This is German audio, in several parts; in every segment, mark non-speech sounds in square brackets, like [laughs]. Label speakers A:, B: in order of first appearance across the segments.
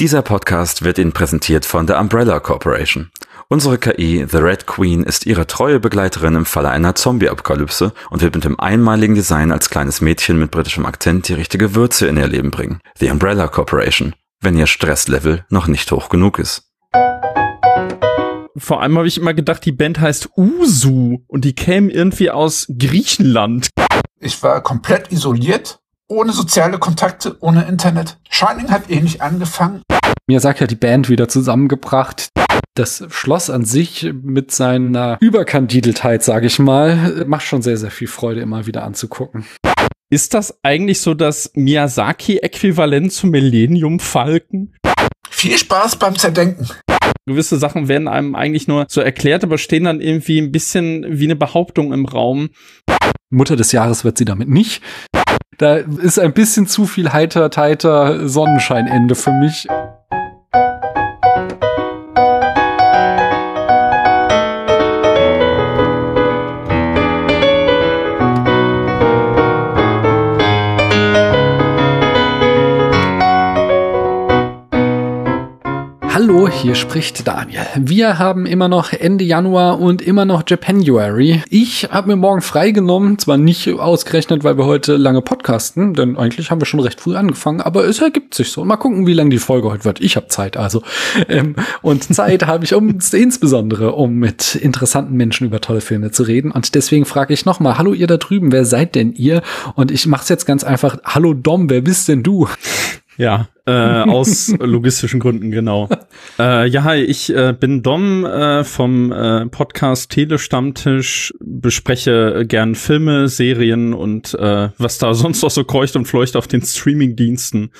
A: Dieser Podcast wird Ihnen präsentiert von der Umbrella Corporation. Unsere KI, The Red Queen, ist Ihre treue Begleiterin im Falle einer Zombie-Apokalypse und wird mit dem einmaligen Design als kleines Mädchen mit britischem Akzent die richtige Würze in Ihr Leben bringen. The Umbrella Corporation, wenn Ihr Stresslevel noch nicht hoch genug ist.
B: Vor allem habe ich immer gedacht, die Band heißt Usu und die kämen irgendwie aus Griechenland.
C: Ich war komplett isoliert ohne soziale Kontakte, ohne Internet. Shining hat eh nicht angefangen.
D: Mir sagt ja die Band wieder zusammengebracht. Das Schloss an sich mit seiner Überkandideltheit, sage ich mal, macht schon sehr, sehr viel Freude, immer wieder anzugucken.
B: Ist das eigentlich so das Miyazaki-Äquivalent zum Millennium Falken?
C: Viel Spaß beim Zerdenken.
B: Gewisse Sachen werden einem eigentlich nur so erklärt, aber stehen dann irgendwie ein bisschen wie eine Behauptung im Raum.
D: Mutter des Jahres wird sie damit nicht. Da ist ein bisschen zu viel heiter, teiter Sonnenscheinende für mich. Hallo, hier spricht Daniel. Wir haben immer noch Ende Januar und immer noch Japanuary. Ich habe mir morgen freigenommen, zwar nicht ausgerechnet, weil wir heute lange podcasten, denn eigentlich haben wir schon recht früh angefangen, aber es ergibt sich so. Mal gucken, wie lang die Folge heute wird. Ich habe Zeit also. Ähm, und Zeit habe ich um, insbesondere, um mit interessanten Menschen über tolle Filme zu reden. Und deswegen frage ich nochmal, hallo ihr da drüben, wer seid denn ihr? Und ich mache es jetzt ganz einfach, hallo Dom, wer bist denn du?
B: Ja, äh, [laughs] aus logistischen Gründen, genau. [laughs] Äh, ja, hi, ich äh, bin Dom äh, vom äh, Podcast Telestammtisch, bespreche gern Filme, Serien und äh, was da [laughs] sonst noch so kreucht und fleucht auf den Streaming-Diensten.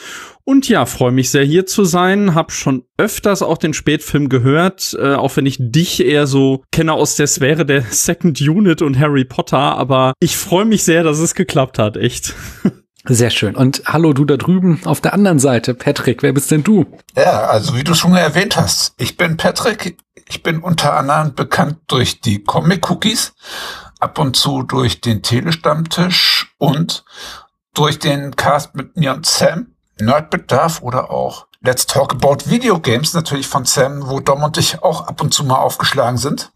B: Und ja, freue mich sehr hier zu sein, hab schon öfters auch den Spätfilm gehört, äh, auch wenn ich dich eher so kenne aus der Sphäre der Second Unit und Harry Potter, aber ich freue mich sehr, dass es geklappt hat, echt.
D: Sehr schön. Und hallo du da drüben auf der anderen Seite, Patrick, wer bist denn du?
C: Ja, also wie du schon erwähnt hast, ich bin Patrick. Ich bin unter anderem bekannt durch die Comic-Cookies, ab und zu durch den Telestammtisch und durch den Cast mit mir und Sam, Nerdbedarf oder auch Let's Talk About Video Games, natürlich von Sam, wo Dom und ich auch ab und zu mal aufgeschlagen sind.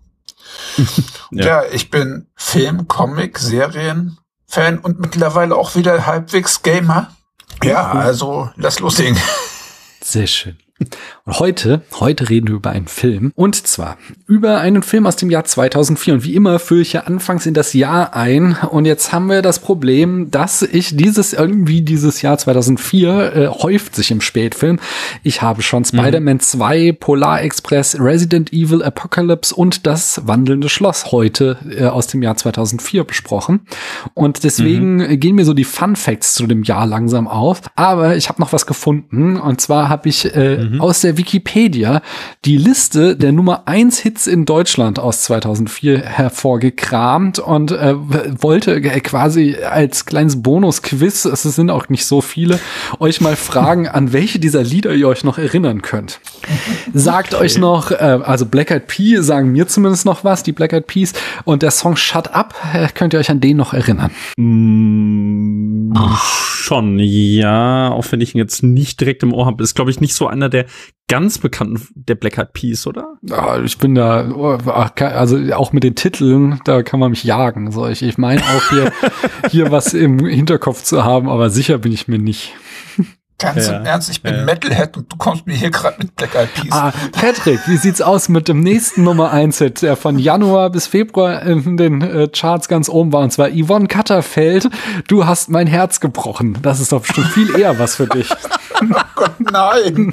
C: [laughs] ja. ja, ich bin Film, Comic, Serien, Fan und mittlerweile auch wieder halbwegs Gamer. Ja, also lass loslegen.
D: Sehr schön. Und heute, heute reden wir über einen Film. Und zwar über einen Film aus dem Jahr 2004. Und wie immer führe ich ja anfangs in das Jahr ein. Und jetzt haben wir das Problem, dass ich dieses, irgendwie dieses Jahr 2004 äh, häuft sich im Spätfilm. Ich habe schon mhm. Spider-Man 2, Polar Express, Resident Evil Apocalypse und das wandelnde Schloss heute äh, aus dem Jahr 2004 besprochen. Und deswegen mhm. gehen mir so die Fun Facts zu dem Jahr langsam auf. Aber ich habe noch was gefunden. Und zwar habe ich äh, mhm. Aus der Wikipedia die Liste der Nummer 1 Hits in Deutschland aus 2004 hervorgekramt und äh, wollte quasi als kleines Bonus-Quiz, es sind auch nicht so viele, euch mal fragen, an welche dieser Lieder ihr euch noch erinnern könnt. Sagt okay. euch noch, äh, also Black Eyed Peas sagen mir zumindest noch was, die Black Eyed Peas und der Song Shut Up, äh, könnt ihr euch an den noch erinnern?
B: Mm, schon, ja, auch wenn ich ihn jetzt nicht direkt im Ohr habe, ist glaube ich nicht so einer der ganz bekannten der Black Eyed Peas, oder?
D: Ja, ich bin da, also auch mit den Titeln, da kann man mich jagen. So, ich, ich meine auch hier, [laughs] hier was im Hinterkopf zu haben, aber sicher bin ich mir nicht.
C: Ganz ja, im Ernst, ich bin ja. Metalhead und du kommst mir hier gerade mit Black Eyed Peas.
D: Ah, Patrick, wie sieht's aus mit dem nächsten Nummer 1 Hit, der von Januar bis Februar in den äh, Charts ganz oben war, und zwar Yvonne Katterfeld, du hast mein Herz gebrochen. Das ist doch bestimmt viel eher was für dich. [laughs]
C: oh Gott, nein.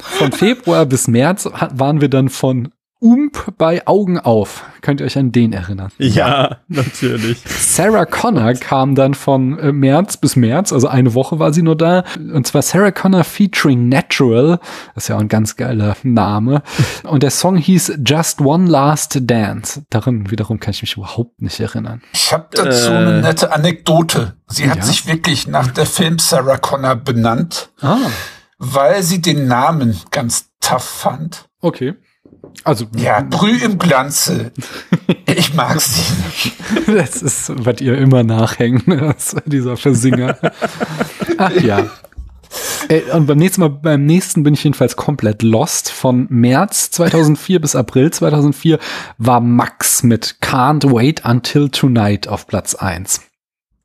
D: von Februar bis März waren wir dann von Ump bei Augen auf. Könnt ihr euch an den erinnern?
B: Ja, natürlich.
D: Sarah Connor kam dann von äh, März bis März, also eine Woche war sie nur da. Und zwar Sarah Connor featuring Natural. Das ist ja auch ein ganz geiler Name. [laughs] Und der Song hieß Just One Last Dance. Daran wiederum kann ich mich überhaupt nicht erinnern.
C: Ich habe dazu äh, eine nette Anekdote. Sie hat ja? sich wirklich nach der Film Sarah Connor benannt, ah. weil sie den Namen ganz tough fand.
D: Okay. Also
C: ja, Brüh im Glanze. [laughs] Ich mag sie nicht.
D: Das ist, was ihr immer nachhängen, [laughs] dieser Versinger. Ach ja. Äh, und beim nächsten Mal, beim nächsten bin ich jedenfalls komplett lost. Von März 2004 bis April 2004 war Max mit Can't Wait Until Tonight auf Platz 1.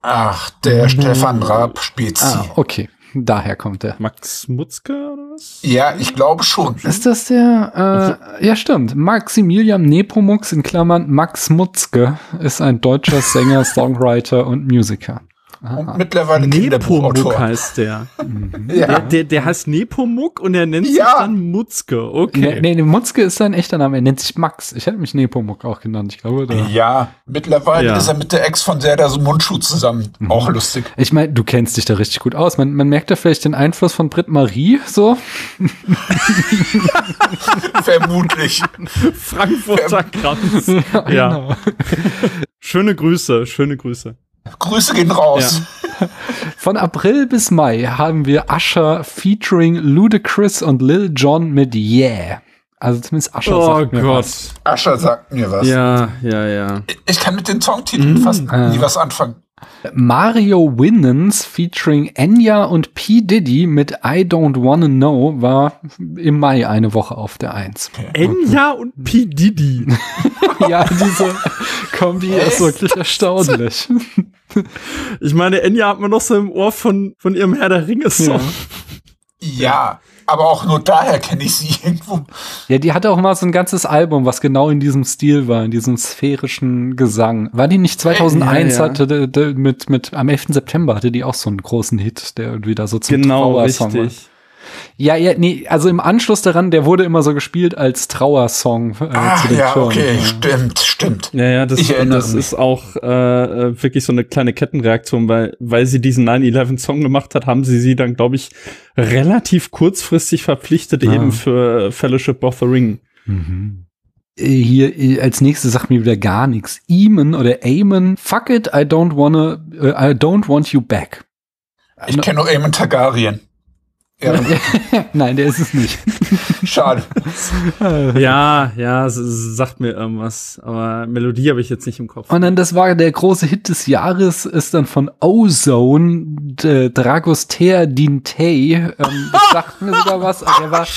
C: Ach, der Stefan Raab spielt sie.
D: Ah, okay. Daher kommt der.
B: Max Mutzke oder?
C: Ja, ich glaube schon.
D: Ist das der? Äh, ja, stimmt. Maximilian Nepomux in Klammern Max Mutzke ist ein deutscher Sänger, [laughs] Songwriter und Musiker.
C: Und mittlerweile
B: Nepomuk heißt der.
C: Ja.
B: der. Der, der heißt Nepomuk und er nennt sich
C: Ja.
B: dann Mutzke. Okay.
D: Nee, nee, Mutzke ist sein echter Name. Er nennt sich Max. Ich hätte mich Nepomuk auch genannt. Ich glaube, da.
C: ja, mittlerweile
B: Ja.
C: ist er mit der Ex von Serda Mundschuh zusammen. Auch lustig.
D: Ich meine, du kennst dich da richtig gut aus. Man, man merkt da vielleicht den Einfluss von Brit Marie so. [laughs]
C: Vermutlich.
B: Frankfurter Kranz. ja.
D: genau.
B: Schöne Grüße, schöne Grüße.
C: Grüße gehen raus. [laughs]
D: Von April bis Mai haben wir Usher featuring Ludacris und Lil Jon mit Yeah. Also zumindest Usher
B: Oh
D: sagt mir
B: Gott.
D: was.
C: Ascher sagt mir was.
B: Ja, ja, ja.
C: Ich kann mit den Songtiteln fast nie was anfangen.
D: Mario Winans featuring Enya und P. Diddy mit I Don't Wanna Know war im Mai eine Woche auf der Eins.
B: Enya und P. Diddy. [laughs]
D: ja, diese Kombi ist wirklich erstaunlich. [laughs] [laughs]
B: Ich meine, Enya hat man noch so im Ohr von, von ihrem Herr der Ringe-Song.
C: Ja, aber auch nur daher kenne ich sie irgendwo.
D: Ja, die hatte auch mal so ein ganzes Album, was genau in diesem Stil war, in diesem sphärischen Gesang. War die nicht 2001
B: Ja, ja.
D: hatte de, de, mit mit am 11. September hatte die auch so einen großen Hit, der irgendwie da so zum
B: Genau,
D: Trauersong war. Ja, ja, nee, also im Anschluss daran, der wurde immer so gespielt als Trauersong äh,
C: Ach
D: zu den
C: ja,
D: Türen.
C: okay, stimmt, stimmt.
B: Ja, ja, das,
C: Ich
B: das
C: mich.
B: ist auch äh, äh, wirklich so eine kleine Kettenreaktion, weil, weil sie diesen 9-11-Song gemacht hat, haben sie sie dann, glaube ich, relativ kurzfristig verpflichtet,
D: Ah.
B: eben für Fellowship of the Ring.
D: Mhm. Äh, Hier äh, als nächstes sagt mir wieder gar nichts. Eamon oder Eamon, fuck it, I don't wanna, I don't want you back.
C: Ich kenne nur Eamon Targaryen. Ja, [laughs]
D: Nein, der ist es nicht. [laughs] [laughs]
C: schade. [laughs]
B: Ja, ja, s- s- sagt mir irgendwas, aber Melodie habe ich jetzt nicht im Kopf.
D: Und dann, das war der große Hit des Jahres, ist dann von Ozone, d- Dragostea Dintei. Ähm, [laughs] das sagt mir sogar was. aber Er war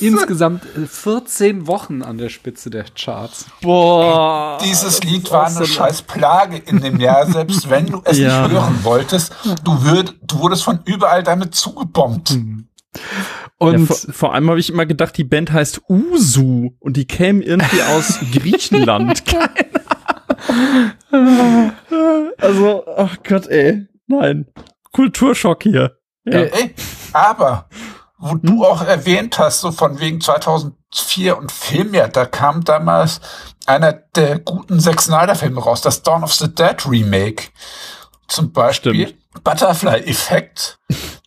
D: insgesamt äh, 14 Wochen an der Spitze der Charts.
B: Boah.
C: Dieses Lied war eine scheiß Plage in dem Jahr, selbst wenn du es
B: Ja.
C: nicht hören wolltest. Du, würd, du wurdest von überall damit zugebombt.
D: Und
B: ja, vor, vor allem habe ich immer gedacht, die Band heißt Usu und die kämen irgendwie aus [laughs] Griechenland. Keine [laughs] Ahnung. Also, ach Gott, ey. Nein. Kulturschock hier. Ja.
D: Äh,
C: Ey, aber, wo du auch erwähnt hast, so von wegen 2004 und Filmjahr, da kam damals einer der guten Zack Snyder-Filme raus, das Dawn of the Dead Remake. Zum Beispiel
B: Stimmt.
C: Butterfly-Effekt,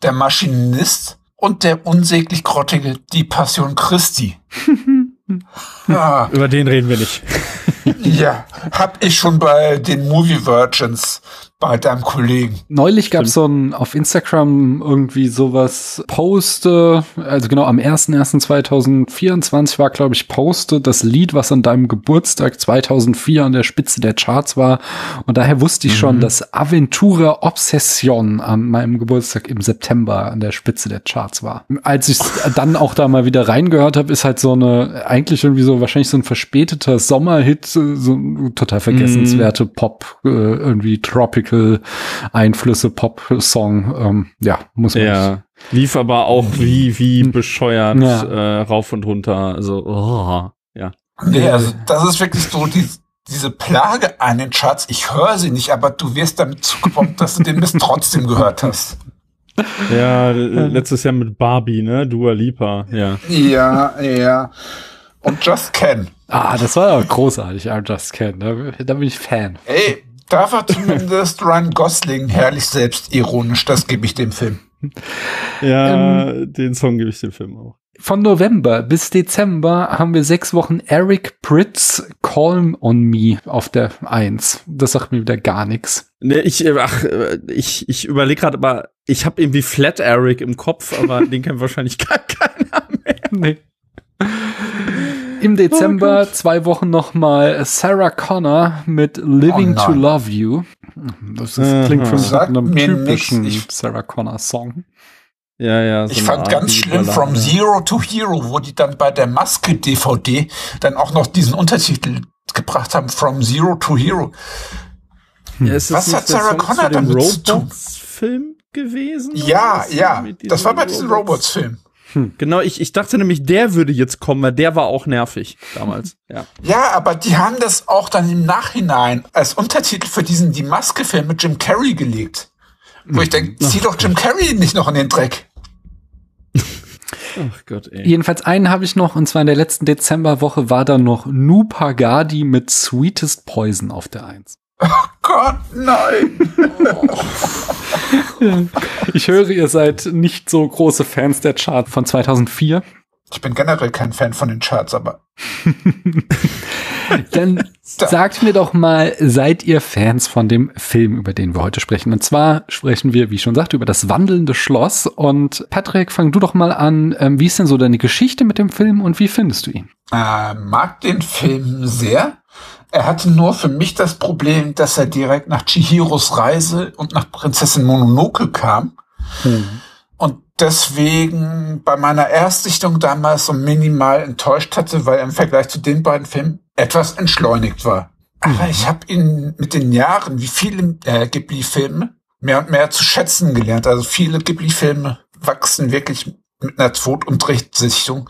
C: der Maschinist und der unsäglich grottige Die Passion Christi. [laughs] ah,
B: Über den reden wir nicht.
C: ja, hab ich schon bei den Movie Virgins bei deinem Kollegen.
D: Neulich gab es so ein auf Instagram irgendwie sowas Poste, also genau am 01.01.2024 war, glaube ich, Poste das Lied, was an deinem Geburtstag 2004 an der Spitze der Charts war. Und daher wusste ich schon, dass Aventura Obsession an meinem Geburtstag im September an der Spitze der Charts war. Als ich dann auch da mal wieder reingehört habe, ist halt so eine, eigentlich irgendwie so wahrscheinlich so ein verspäteter Sommerhit, so ein total vergessenswerte Pop, äh, irgendwie Tropical Einflüsse Pop-Song. Ähm, ja, muss man
B: Ja. Lief aber auch wie, wie bescheuert
D: Ja.
B: äh, rauf und runter. Also, oh, ja.
C: Nee, also das ist wirklich so die, diese Plage an den Charts. Ich höre sie nicht, aber du wirst damit zugebombt, dass du den Mist trotzdem gehört hast.
B: Ja, letztes Jahr mit Barbie, ne? Dua Lipa, ja.
C: Ja, ja. Und Just Ken.
D: Ah, das war ja großartig, I Just Can. Da, da bin ich Fan.
C: Ey, da war zumindest Ryan Gosling herrlich selbstironisch. Das gebe ich dem Film.
B: Ja, den Song gebe ich dem Film auch.
D: Von November bis Dezember haben wir sechs Wochen Eric Pritz Calm on Me auf der Eins. Das sagt mir wieder gar nichts.
B: Ne, ich, äh, ach, äh, ich, ich überlege gerade, aber ich habe irgendwie Flat Eric im Kopf, aber [laughs] den kennt wahrscheinlich gar keiner mehr.
D: Nee. Im Dezember zwei Wochen nochmal Sarah Connor mit Living
C: Oh
D: to. Love You. Das ist, klingt für mich nach einem typischen
C: nix.
D: Sarah Connor Song.
B: Ja, ja.
C: So ich fand ganz schlimm From Zero to Hero, wo die dann bei der Maske DVD dann auch noch diesen Untertitel gebracht haben, From Zero to Hero.
B: Ja, Was hat Sarah Connor damit zu tun? Film gewesen?
C: Ja, ja. Das war bei diesem Robots-Film.
B: Hm. Genau, ich, ich dachte nämlich, der würde jetzt kommen, weil der war auch nervig damals. Ja.
C: ja, aber die haben das auch dann im Nachhinein als Untertitel für diesen Die Maske-Film mit Jim Carrey gelegt. Wo ich denke, zieh doch Jim Carrey nicht noch in den Dreck.
D: Ach Gott, ey. Jedenfalls einen habe ich noch, und zwar in der letzten Dezemberwoche war da noch Nupagadi mit Sweetest Poison auf der Eins.
C: Oh Gott, nein! [laughs]
D: ich höre, ihr seid nicht so große Fans der Chart von 2004.
C: Ich bin generell kein Fan von den Charts, aber. [laughs]
D: Dann sagt mir doch mal, seid ihr Fans von dem Film, über den wir heute sprechen? Und zwar sprechen wir, wie ich schon sagte, über das wandelnde Schloss. Und Patrick, fang du doch mal an. Ähm, wie ist denn so deine Geschichte mit dem Film und wie findest du ihn?
C: Äh, mag den Film sehr. Er hatte nur für mich das Problem, dass er direkt nach Chihiros Reise und nach Prinzessin Mononoke kam. Hm und deswegen bei meiner Erstsichtung damals so minimal enttäuscht hatte, weil er im Vergleich zu den beiden Filmen etwas entschleunigt war. Aber mhm. ich habe ihn mit den Jahren, wie viele äh, Ghibli-Filme, mehr und mehr zu schätzen gelernt. Also viele Ghibli-Filme wachsen wirklich mit einer Zweit- und Drichtsichtung.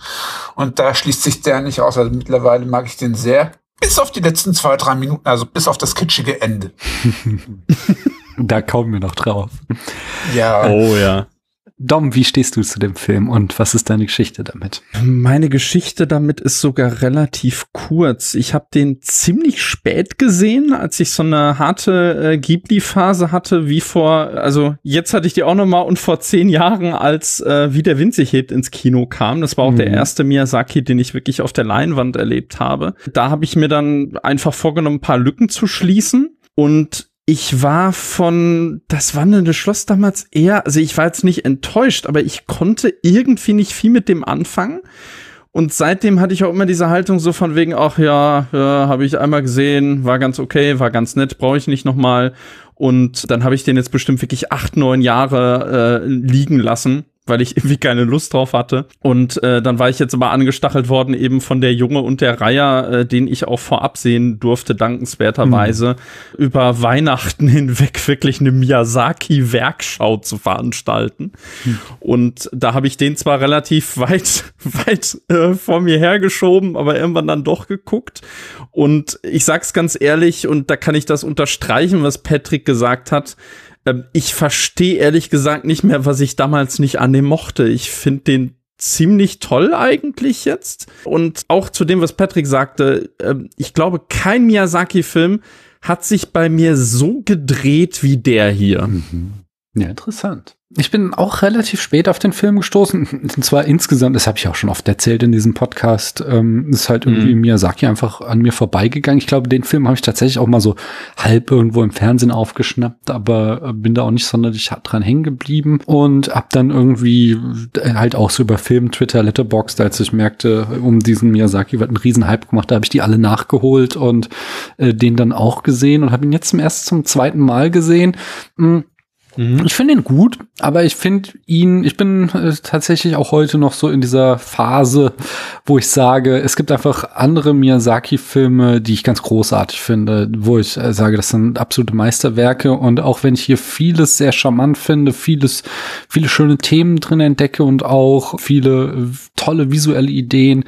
C: Und da schließt sich der nicht aus. Also mittlerweile mag ich den sehr. Bis auf die letzten zwei, drei Minuten, also bis auf das kitschige Ende. [laughs]
D: da kommen wir noch drauf.
B: Ja. Oh ja.
D: Dom, wie stehst du zu dem Film und was ist deine Geschichte damit?
B: Meine Geschichte damit ist sogar relativ kurz. Ich habe den ziemlich spät gesehen, als ich so eine harte äh, Ghibli-Phase hatte, wie vor, also jetzt hatte ich die auch noch mal und vor zehn Jahren, als äh, Wie der Wind sich hebt ins Kino kam. Das war auch mhm. der erste Miyazaki, den ich wirklich auf der Leinwand erlebt habe. Da habe ich mir dann einfach vorgenommen, ein paar Lücken zu schließen und ich war von das wandelnde Schloss damals eher, also ich war jetzt nicht enttäuscht, aber ich konnte irgendwie nicht viel mit dem anfangen. Und seitdem hatte ich auch immer diese Haltung so von wegen, ach ja, ja habe ich einmal gesehen, war ganz okay, war ganz nett, brauche ich nicht noch mal. Und dann habe ich den jetzt bestimmt wirklich acht, neun Jahre äh, liegen lassen weil ich [laughs] irgendwie keine Lust drauf hatte. Und äh, dann war ich jetzt aber angestachelt worden eben von der Junge und der Reiher, äh, den ich auch vorab sehen durfte, dankenswerterweise, mhm. über Weihnachten [laughs] hinweg wirklich eine Miyazaki-Werkschau zu veranstalten. Mhm. Und da habe ich den zwar relativ [laughs] weit, weit äh, vor mir hergeschoben, aber irgendwann dann doch geguckt. Und ich sag's ganz ehrlich, und da kann ich das unterstreichen, was Patrick gesagt hat, ich verstehe ehrlich gesagt nicht mehr, was ich damals nicht an dem mochte. Ich finde den ziemlich toll eigentlich jetzt. Und auch zu dem, was Patrick sagte, ähm, ich glaube, kein Miyazaki-Film hat sich bei mir so gedreht wie der hier. Mhm.
D: Ja, interessant. Ich bin auch relativ spät auf den Film gestoßen. Und zwar insgesamt, das habe ich auch schon oft erzählt in diesem Podcast, ähm, ist halt irgendwie mhm. Miyazaki einfach an mir vorbeigegangen. Ich glaube, den Film habe ich tatsächlich auch mal so halb irgendwo im Fernsehen aufgeschnappt, aber äh, bin da auch nicht sonderlich dran hängen geblieben und hab dann irgendwie äh, halt auch so über Film, Twitter, Letterboxd, als ich merkte, um diesen Miyazaki wird ein Riesenhype gemacht, da habe ich die alle nachgeholt und äh, den dann auch gesehen und habe ihn jetzt zum ersten, zum zweiten Mal gesehen. Mhm Mhm. Ich finde ihn gut, aber ich finde ihn, ich bin äh, tatsächlich auch heute noch so in dieser Phase, wo ich sage, es gibt einfach andere Miyazaki-Filme, die ich ganz großartig finde, wo ich äh, sage, das sind absolute Meisterwerke und auch wenn ich hier vieles sehr charmant finde, vieles, viele schöne Themen drin entdecke und auch viele äh, tolle visuelle Ideen,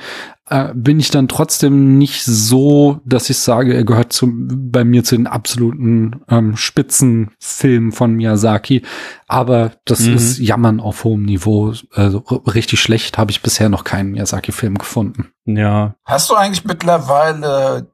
D: äh, bin ich dann trotzdem nicht so, dass ich sage, er gehört zu, bei mir zu den absoluten ähm, Spitzenfilmen von Miyazaki. Aber das mhm. ist Jammern auf hohem Niveau. Also richtig schlecht habe ich bisher noch keinen Miyazaki-Film gefunden.
B: Ja.
C: Hast du eigentlich mittlerweile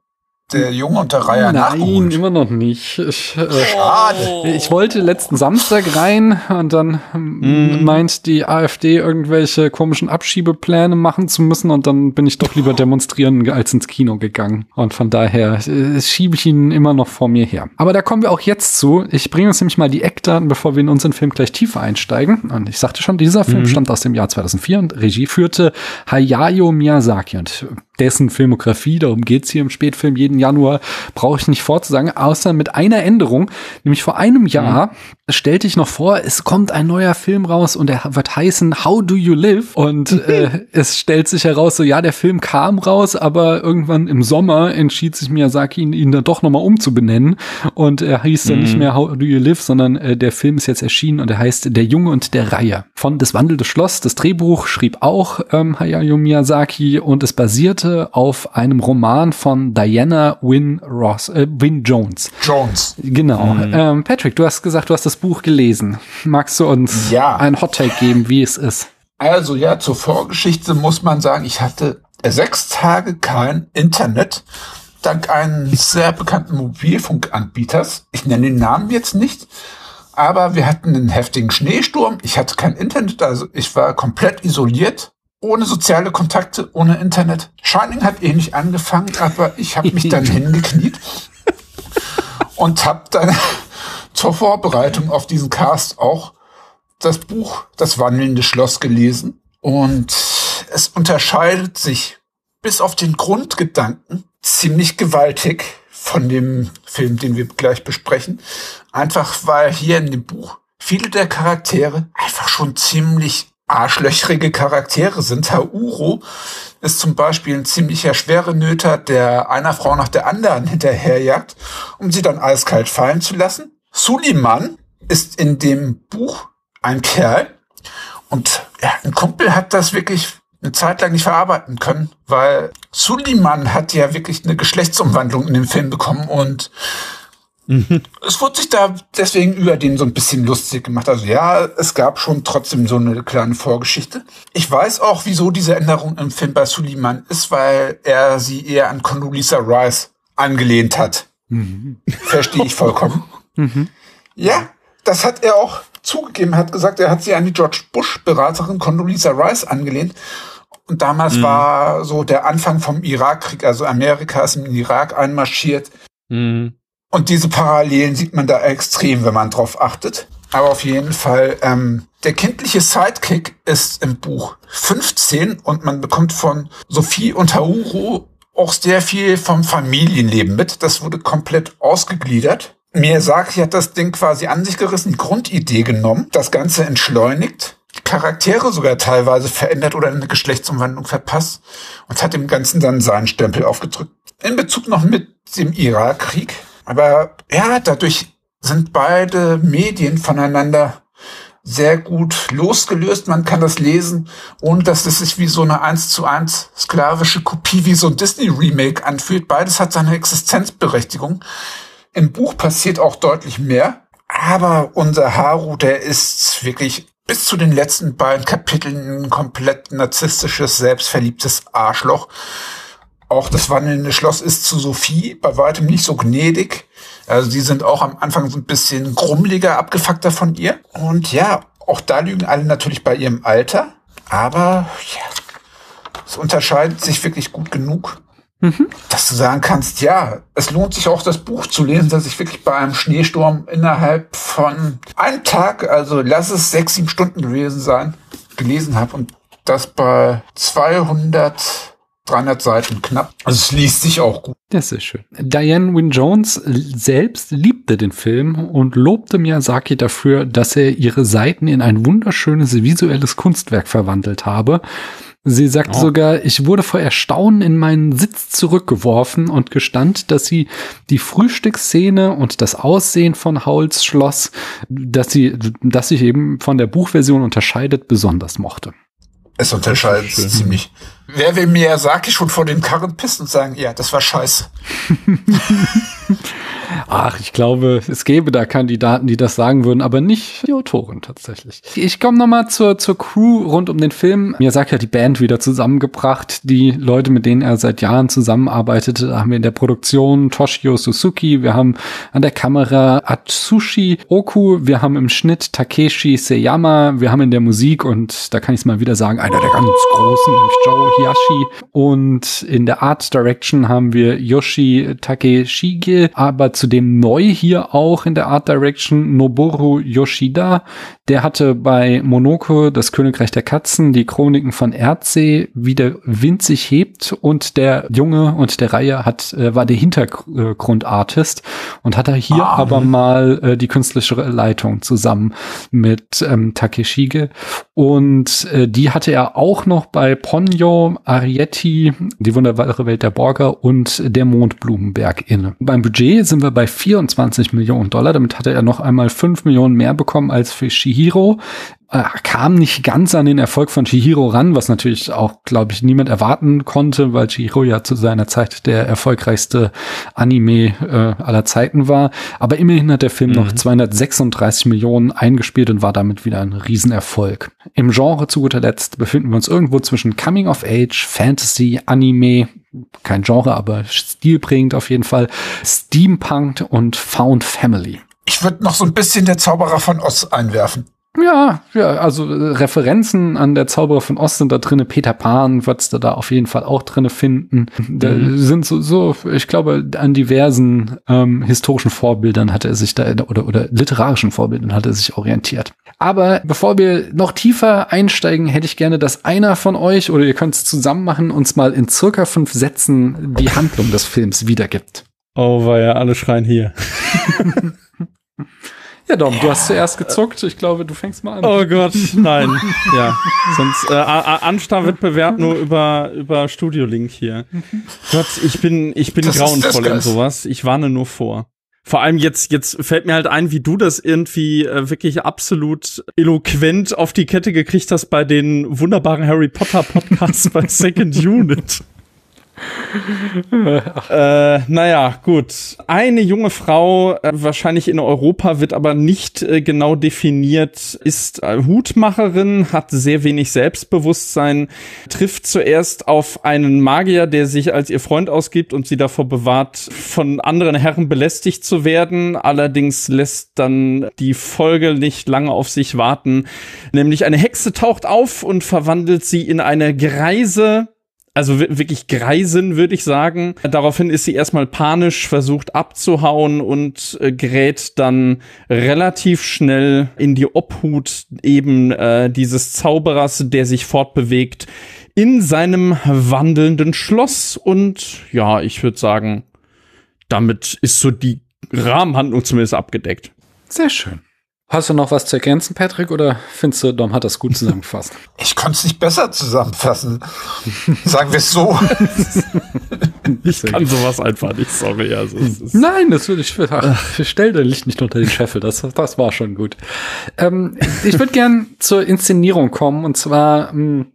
C: der Junge und der Reihe Nein, nachgeholt?
D: immer noch nicht. [laughs] Ich, äh, Schade. Ich wollte letzten Samstag rein und dann mm. meint die AfD irgendwelche komischen Abschiebepläne machen zu müssen und dann bin ich doch lieber [laughs] demonstrieren als ins Kino gegangen. Und von daher äh, schiebe ich ihn immer noch vor mir her. Aber da kommen wir auch jetzt zu. Ich bringe uns nämlich mal die Eckdaten, bevor wir in unseren Film gleich tiefer einsteigen. Und ich sagte schon, dieser Film mhm. stammt aus dem Jahr 2004 und Regie führte Hayao Miyazaki. Und dessen Filmografie, darum geht's hier im Spätfilm jeden Januar, brauche ich nicht vorzusagen, außer mit einer Änderung, nämlich vor einem Jahr mhm stell dich noch vor, es kommt ein neuer Film raus und er wird heißen How Do You Live? Und [laughs] äh, es stellt sich heraus, so ja, der Film kam raus, aber irgendwann im Sommer entschied sich Miyazaki, ihn, ihn dann doch nochmal umzubenennen. Und er hieß dann nicht mehr How Do You Live, sondern äh, der Film ist jetzt erschienen und er heißt Der Junge und der Reihe. Von Das wandelnde Schloss, das Drehbuch schrieb auch ähm, Hayao Miyazaki und es basierte auf einem Roman von Diana Wynne Ross, äh, Wynne Jones.
C: Jones.
D: Genau. Ähm, Patrick, du hast gesagt, du hast das Buch gelesen. Magst du uns
C: Ja.
D: ein Hot Take geben, wie es ist?
C: Also ja, zur Vorgeschichte muss man sagen, ich hatte sechs Tage kein Internet, dank eines sehr bekannten Mobilfunkanbieters. Ich nenne den Namen jetzt nicht, aber wir hatten einen heftigen Schneesturm. Ich hatte kein Internet, also ich war komplett isoliert, ohne soziale Kontakte, ohne Internet. Shining hat eh nicht angefangen, aber ich habe mich dann [laughs] hingekniet und habe dann zur Vorbereitung auf diesen Cast auch das Buch Das wandelnde Schloss gelesen und es unterscheidet sich bis auf den Grundgedanken ziemlich gewaltig von dem Film, den wir gleich besprechen. Einfach weil hier in dem Buch viele der Charaktere einfach schon ziemlich arschlöchrige Charaktere sind. Hauro ist zum Beispiel ein ziemlicher schwere Nöter, der einer Frau nach der anderen [laughs] hinterherjagt, um sie dann eiskalt fallen zu lassen. Suliman ist in dem Buch ein Kerl und ja, ein Kumpel hat das wirklich eine Zeit lang nicht verarbeiten können, weil Suliman hat ja wirklich eine Geschlechtsumwandlung in dem Film bekommen und es wurde sich da deswegen über den so ein bisschen lustig gemacht. Also ja, es gab schon trotzdem so eine kleine Vorgeschichte. Ich weiß auch, wieso diese Änderung im Film bei Suliman ist, weil er sie eher an Condoleezza Rice angelehnt hat. Verstehe ich vollkommen. [laughs] Ja, das hat er auch zugegeben, hat gesagt, er hat sie an die George Bush-Beraterin Condoleezza Rice angelehnt. Und damals war so der Anfang vom Irakkrieg, also Amerika ist im Irak einmarschiert.
B: Mhm.
C: Und diese Parallelen sieht man da extrem, wenn man drauf achtet. Aber auf jeden Fall, ähm, der kindliche Sidekick ist im Buch 15 und man bekommt von Sophie und Hauru auch sehr viel vom Familienleben mit. Das wurde komplett ausgegliedert. Miyazaki hat das Ding quasi an sich gerissen, die Grundidee genommen, das Ganze entschleunigt, Charaktere sogar teilweise verändert oder eine Geschlechtsumwandlung verpasst und hat dem Ganzen dann seinen Stempel aufgedrückt. In Bezug noch mit dem Irakkrieg. Aber ja, dadurch sind beide Medien voneinander sehr gut losgelöst. Man kann das lesen, ohne dass es sich wie so eine eins zu eins sklavische Kopie wie so ein Disney-Remake anfühlt. Beides hat seine Existenzberechtigung. Im Buch passiert auch deutlich mehr. Aber unser Haru, der ist wirklich bis zu den letzten beiden Kapiteln ein komplett narzisstisches, selbstverliebtes Arschloch. Auch das wandelnde Schloss ist zu Sophie bei weitem nicht so gnädig. Also die sind auch am Anfang so ein bisschen grummeliger, abgefuckter von ihr. Und ja, auch da lügen alle natürlich bei ihrem Alter. Aber ja, es unterscheidet sich wirklich gut genug, dass du sagen kannst, ja, es lohnt sich auch das Buch zu lesen, dass ich wirklich bei einem Schneesturm innerhalb von einem Tag, also lass es sechs, sieben Stunden gewesen sein, gelesen habe und das bei 200, 300 Seiten knapp. Also es liest sich auch gut.
D: Das ist schön. Diane Wynne Jones selbst liebte den Film und lobte Miyazaki dafür, dass er ihre Seiten in ein wunderschönes visuelles Kunstwerk verwandelt habe. Sie sagt sogar, ich wurde vor Erstaunen in meinen Sitz zurückgeworfen und gestand, dass sie die Frühstücksszene und das Aussehen von Howls Schloss, dass sie, dass sich eben von der Buchversion unterscheidet, besonders mochte.
C: Es unterscheidet sich ziemlich. Wer will Miyazaki schon vor den Karren pissen und sagen, ja, das war scheiße. [laughs]
D: Ach, ich glaube, es gäbe da Kandidaten, die das sagen würden, aber nicht die Autorin tatsächlich. Ich komme noch mal zur, zur Crew rund um den Film. Miyazaki hat die Band wieder zusammengebracht. Die Leute, mit denen er seit Jahren zusammenarbeitet, da haben wir in der Produktion Toshio Suzuki, wir haben an der Kamera Atsushi Oku, wir haben im Schnitt Takeshi Seyama, wir haben in der Musik, und da kann ich es mal wieder sagen, einer der ganz großen, nämlich Joe Hiyashi. Und in der Art Direction haben wir Yoshi Takeshige, aber zudem neu hier auch in der Art Direction. Noboru Yoshida, der hatte bei Monoko das Königreich der Katzen, die Chroniken von Erdsee, wie der Wind sich hebt und der Junge und der Reihe hat, äh, war der Hintergrundartist und hat er hier ah, aber mal äh, die künstlerische Leitung zusammen mit ähm, Takeshige und äh, die hatte er auch noch bei Ponyo, Arietti, die wunderbare Welt der Borger und der Mondblumenberg inne. Beim Budget sind wir bei 24 Millionen Dollar. Damit hatte er noch einmal 5 Millionen mehr bekommen als für Shihiro. Er kam nicht ganz an den Erfolg von Shihiro ran, was natürlich auch, glaube ich, niemand erwarten konnte, weil Shihiro ja zu seiner Zeit der erfolgreichste Anime äh, aller Zeiten war. Aber immerhin hat der Film mhm. noch 236 Millionen eingespielt und war damit wieder ein Riesenerfolg. Im Genre zu guter Letzt befinden wir uns irgendwo zwischen Coming of Age, Fantasy, Anime, kein Genre, aber stilprägend auf jeden Fall, Steampunk und Found Family.
C: Ich würde noch so ein bisschen der Zauberer von Oz einwerfen.
D: Ja, ja, also äh, Referenzen an der Zauberer von Ost sind da drinne. Peter Pan würdest du da auf jeden Fall auch drinne finden. Da mhm. sind so, so, ich glaube, an diversen ähm, historischen Vorbildern hat er sich da oder oder literarischen Vorbildern hat er sich orientiert. Aber bevor wir noch tiefer einsteigen, hätte ich gerne, dass einer von euch oder ihr könnt es zusammen machen, uns mal in circa fünf Sätzen die Handlung des Films wiedergibt.
B: Oh, war ja alle schreien hier. [laughs]
D: Ja, Dom, du hast zuerst gezuckt. Ich glaube, du fängst mal an.
B: Oh Gott, nein. [laughs] ja, sonst äh, Anstar-Wettbewerb nur über über Studio-Link hier. Gott, ich bin ich bin das grauenvoll in sowas. Ich warne nur vor. Vor allem jetzt, jetzt fällt mir halt ein, wie du das irgendwie äh, wirklich absolut eloquent auf die Kette gekriegt hast bei den wunderbaren Harry Potter Podcasts bei Second Unit [laughs] äh, naja, gut. Eine junge Frau, äh, wahrscheinlich in Europa, wird aber nicht äh, genau definiert, ist äh, Hutmacherin, hat sehr wenig Selbstbewusstsein, trifft zuerst auf einen Magier, der sich als ihr Freund ausgibt und sie davor bewahrt, von anderen Herren belästigt zu werden. Allerdings lässt dann die Folge nicht lange auf sich warten. Nämlich eine Hexe taucht auf und verwandelt sie in eine Greise, also wirklich greisen, würde ich sagen. Daraufhin ist sie erstmal panisch, versucht abzuhauen und äh, gerät dann relativ schnell in die Obhut eben äh, dieses Zauberers, der sich fortbewegt in seinem wandelnden Schloss. Und ja, ich würde sagen, damit ist so die Rahmenhandlung zumindest abgedeckt.
D: Sehr schön. Hast du noch was zu ergänzen, Patrick, oder findest du, Dom hat das gut zusammengefasst? [laughs]
C: Ich konnte es nicht besser zusammenfassen. Sagen wir es so. [laughs]
B: ich kann sowas einfach nicht, sorry. Also,
D: Nein, das würde ich, ach, stell dein Licht nicht unter den Scheffel, das, das war schon gut. Ähm, ich würde gern zur Inszenierung kommen, und zwar, mh, hm,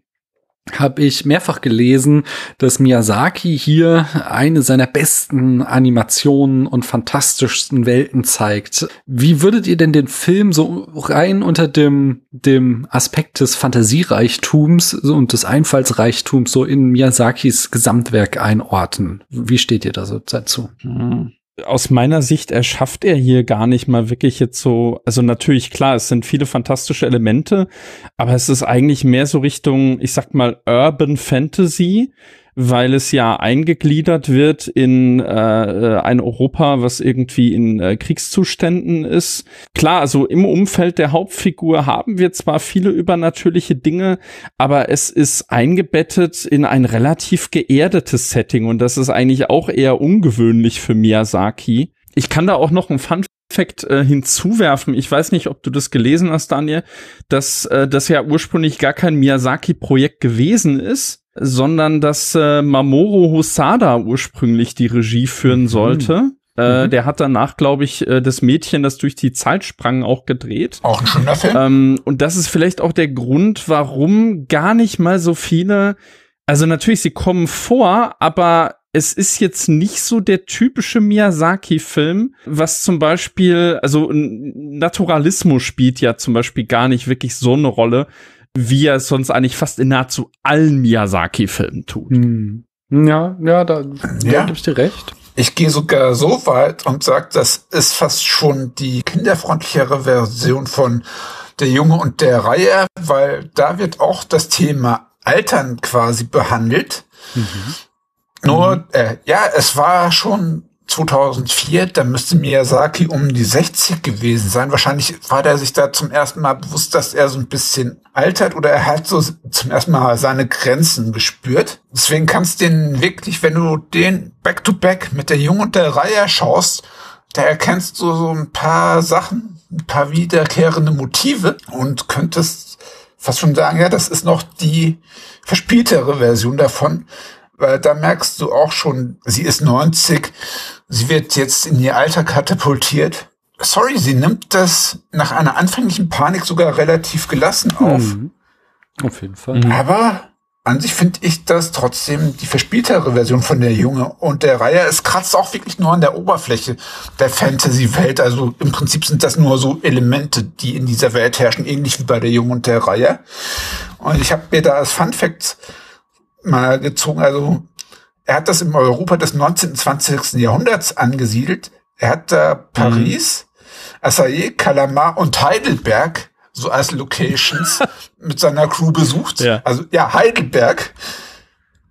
D: habe ich mehrfach gelesen, dass Miyazaki hier eine seiner besten Animationen und fantastischsten Welten zeigt. Wie würdet ihr denn den Film so rein unter dem, dem Aspekt des Fantasiereichtums und des Einfallsreichtums so in Miyazakis Gesamtwerk einordnen? Wie steht ihr da so dazu?
B: Hm aus meiner Sicht erschafft er hier gar nicht mal wirklich jetzt so, also natürlich klar, es sind viele fantastische Elemente, aber es ist eigentlich mehr so Richtung, ich sag mal, Urban Fantasy, weil es ja eingegliedert wird in äh, ein Europa, was irgendwie in äh, Kriegszuständen ist. Klar, also im Umfeld der Hauptfigur haben wir zwar viele übernatürliche Dinge, aber es ist eingebettet in ein relativ geerdetes Setting und das ist eigentlich auch eher ungewöhnlich für Miyazaki. Ich kann da auch noch ein Fun Fact äh, hinzuwerfen. Ich weiß nicht, ob du das gelesen hast, Daniel, dass äh, das ja ursprünglich gar kein Miyazaki-Projekt gewesen ist, sondern dass äh, Mamoru Hosada ursprünglich die Regie führen mhm. sollte. Äh, mhm. Der hat danach, glaube ich, äh, das Mädchen, das durch die Zeit sprang, auch gedreht.
C: Auch ein schöner Film.
B: Ähm, und das ist vielleicht auch der Grund, warum gar nicht mal so viele, also natürlich, sie kommen vor, aber es ist jetzt nicht so der typische Miyazaki-Film, was zum Beispiel, also Naturalismus spielt ja zum Beispiel gar nicht wirklich so eine Rolle wie er es sonst eigentlich fast in nahezu allen Miyazaki-Filmen tut. Hm.
D: Ja, ja, da, da ja. gibst du recht.
C: Ich gehe sogar so weit und sage, das ist fast schon die kinderfreundlichere Version von Der Junge und der Reihe, weil da wird auch das Thema Altern quasi behandelt. Mhm. Nur, mhm. Äh, ja, es war schon 2004, da müsste Miyazaki um die 60 gewesen sein. Wahrscheinlich war der sich da zum ersten Mal bewusst, dass er so ein bisschen altert oder er hat so zum ersten Mal seine Grenzen gespürt. Deswegen kannst du den wirklich, wenn du den Back-to-Back -back mit der Jung und der Reihe schaust, da erkennst du so ein paar Sachen, ein paar wiederkehrende Motive und könntest fast schon sagen, ja, das ist noch die verspieltere Version davon weil da merkst du auch schon, sie ist 90, sie wird jetzt in ihr Alter katapultiert. Sorry, sie nimmt das nach einer anfänglichen Panik sogar relativ gelassen auf. Mhm.
D: Auf jeden Fall.
C: Mhm. Aber an sich finde ich das trotzdem die verspieltere Version von der Junge und der Reihe. Es kratzt auch wirklich nur an der Oberfläche der Fantasy-Welt. Also im Prinzip sind das nur so Elemente, die in dieser Welt herrschen, ähnlich wie bei der Junge und der Reihe. Und ich habe mir da als Fun Fact mal gezogen. Also er hat das im Europa des 19. und 20. Jahrhunderts angesiedelt. Er hat da Paris, mhm. Assaye, Calamar und Heidelberg so als Locations [laughs] mit seiner Crew besucht. Ja. Also ja, Heidelberg.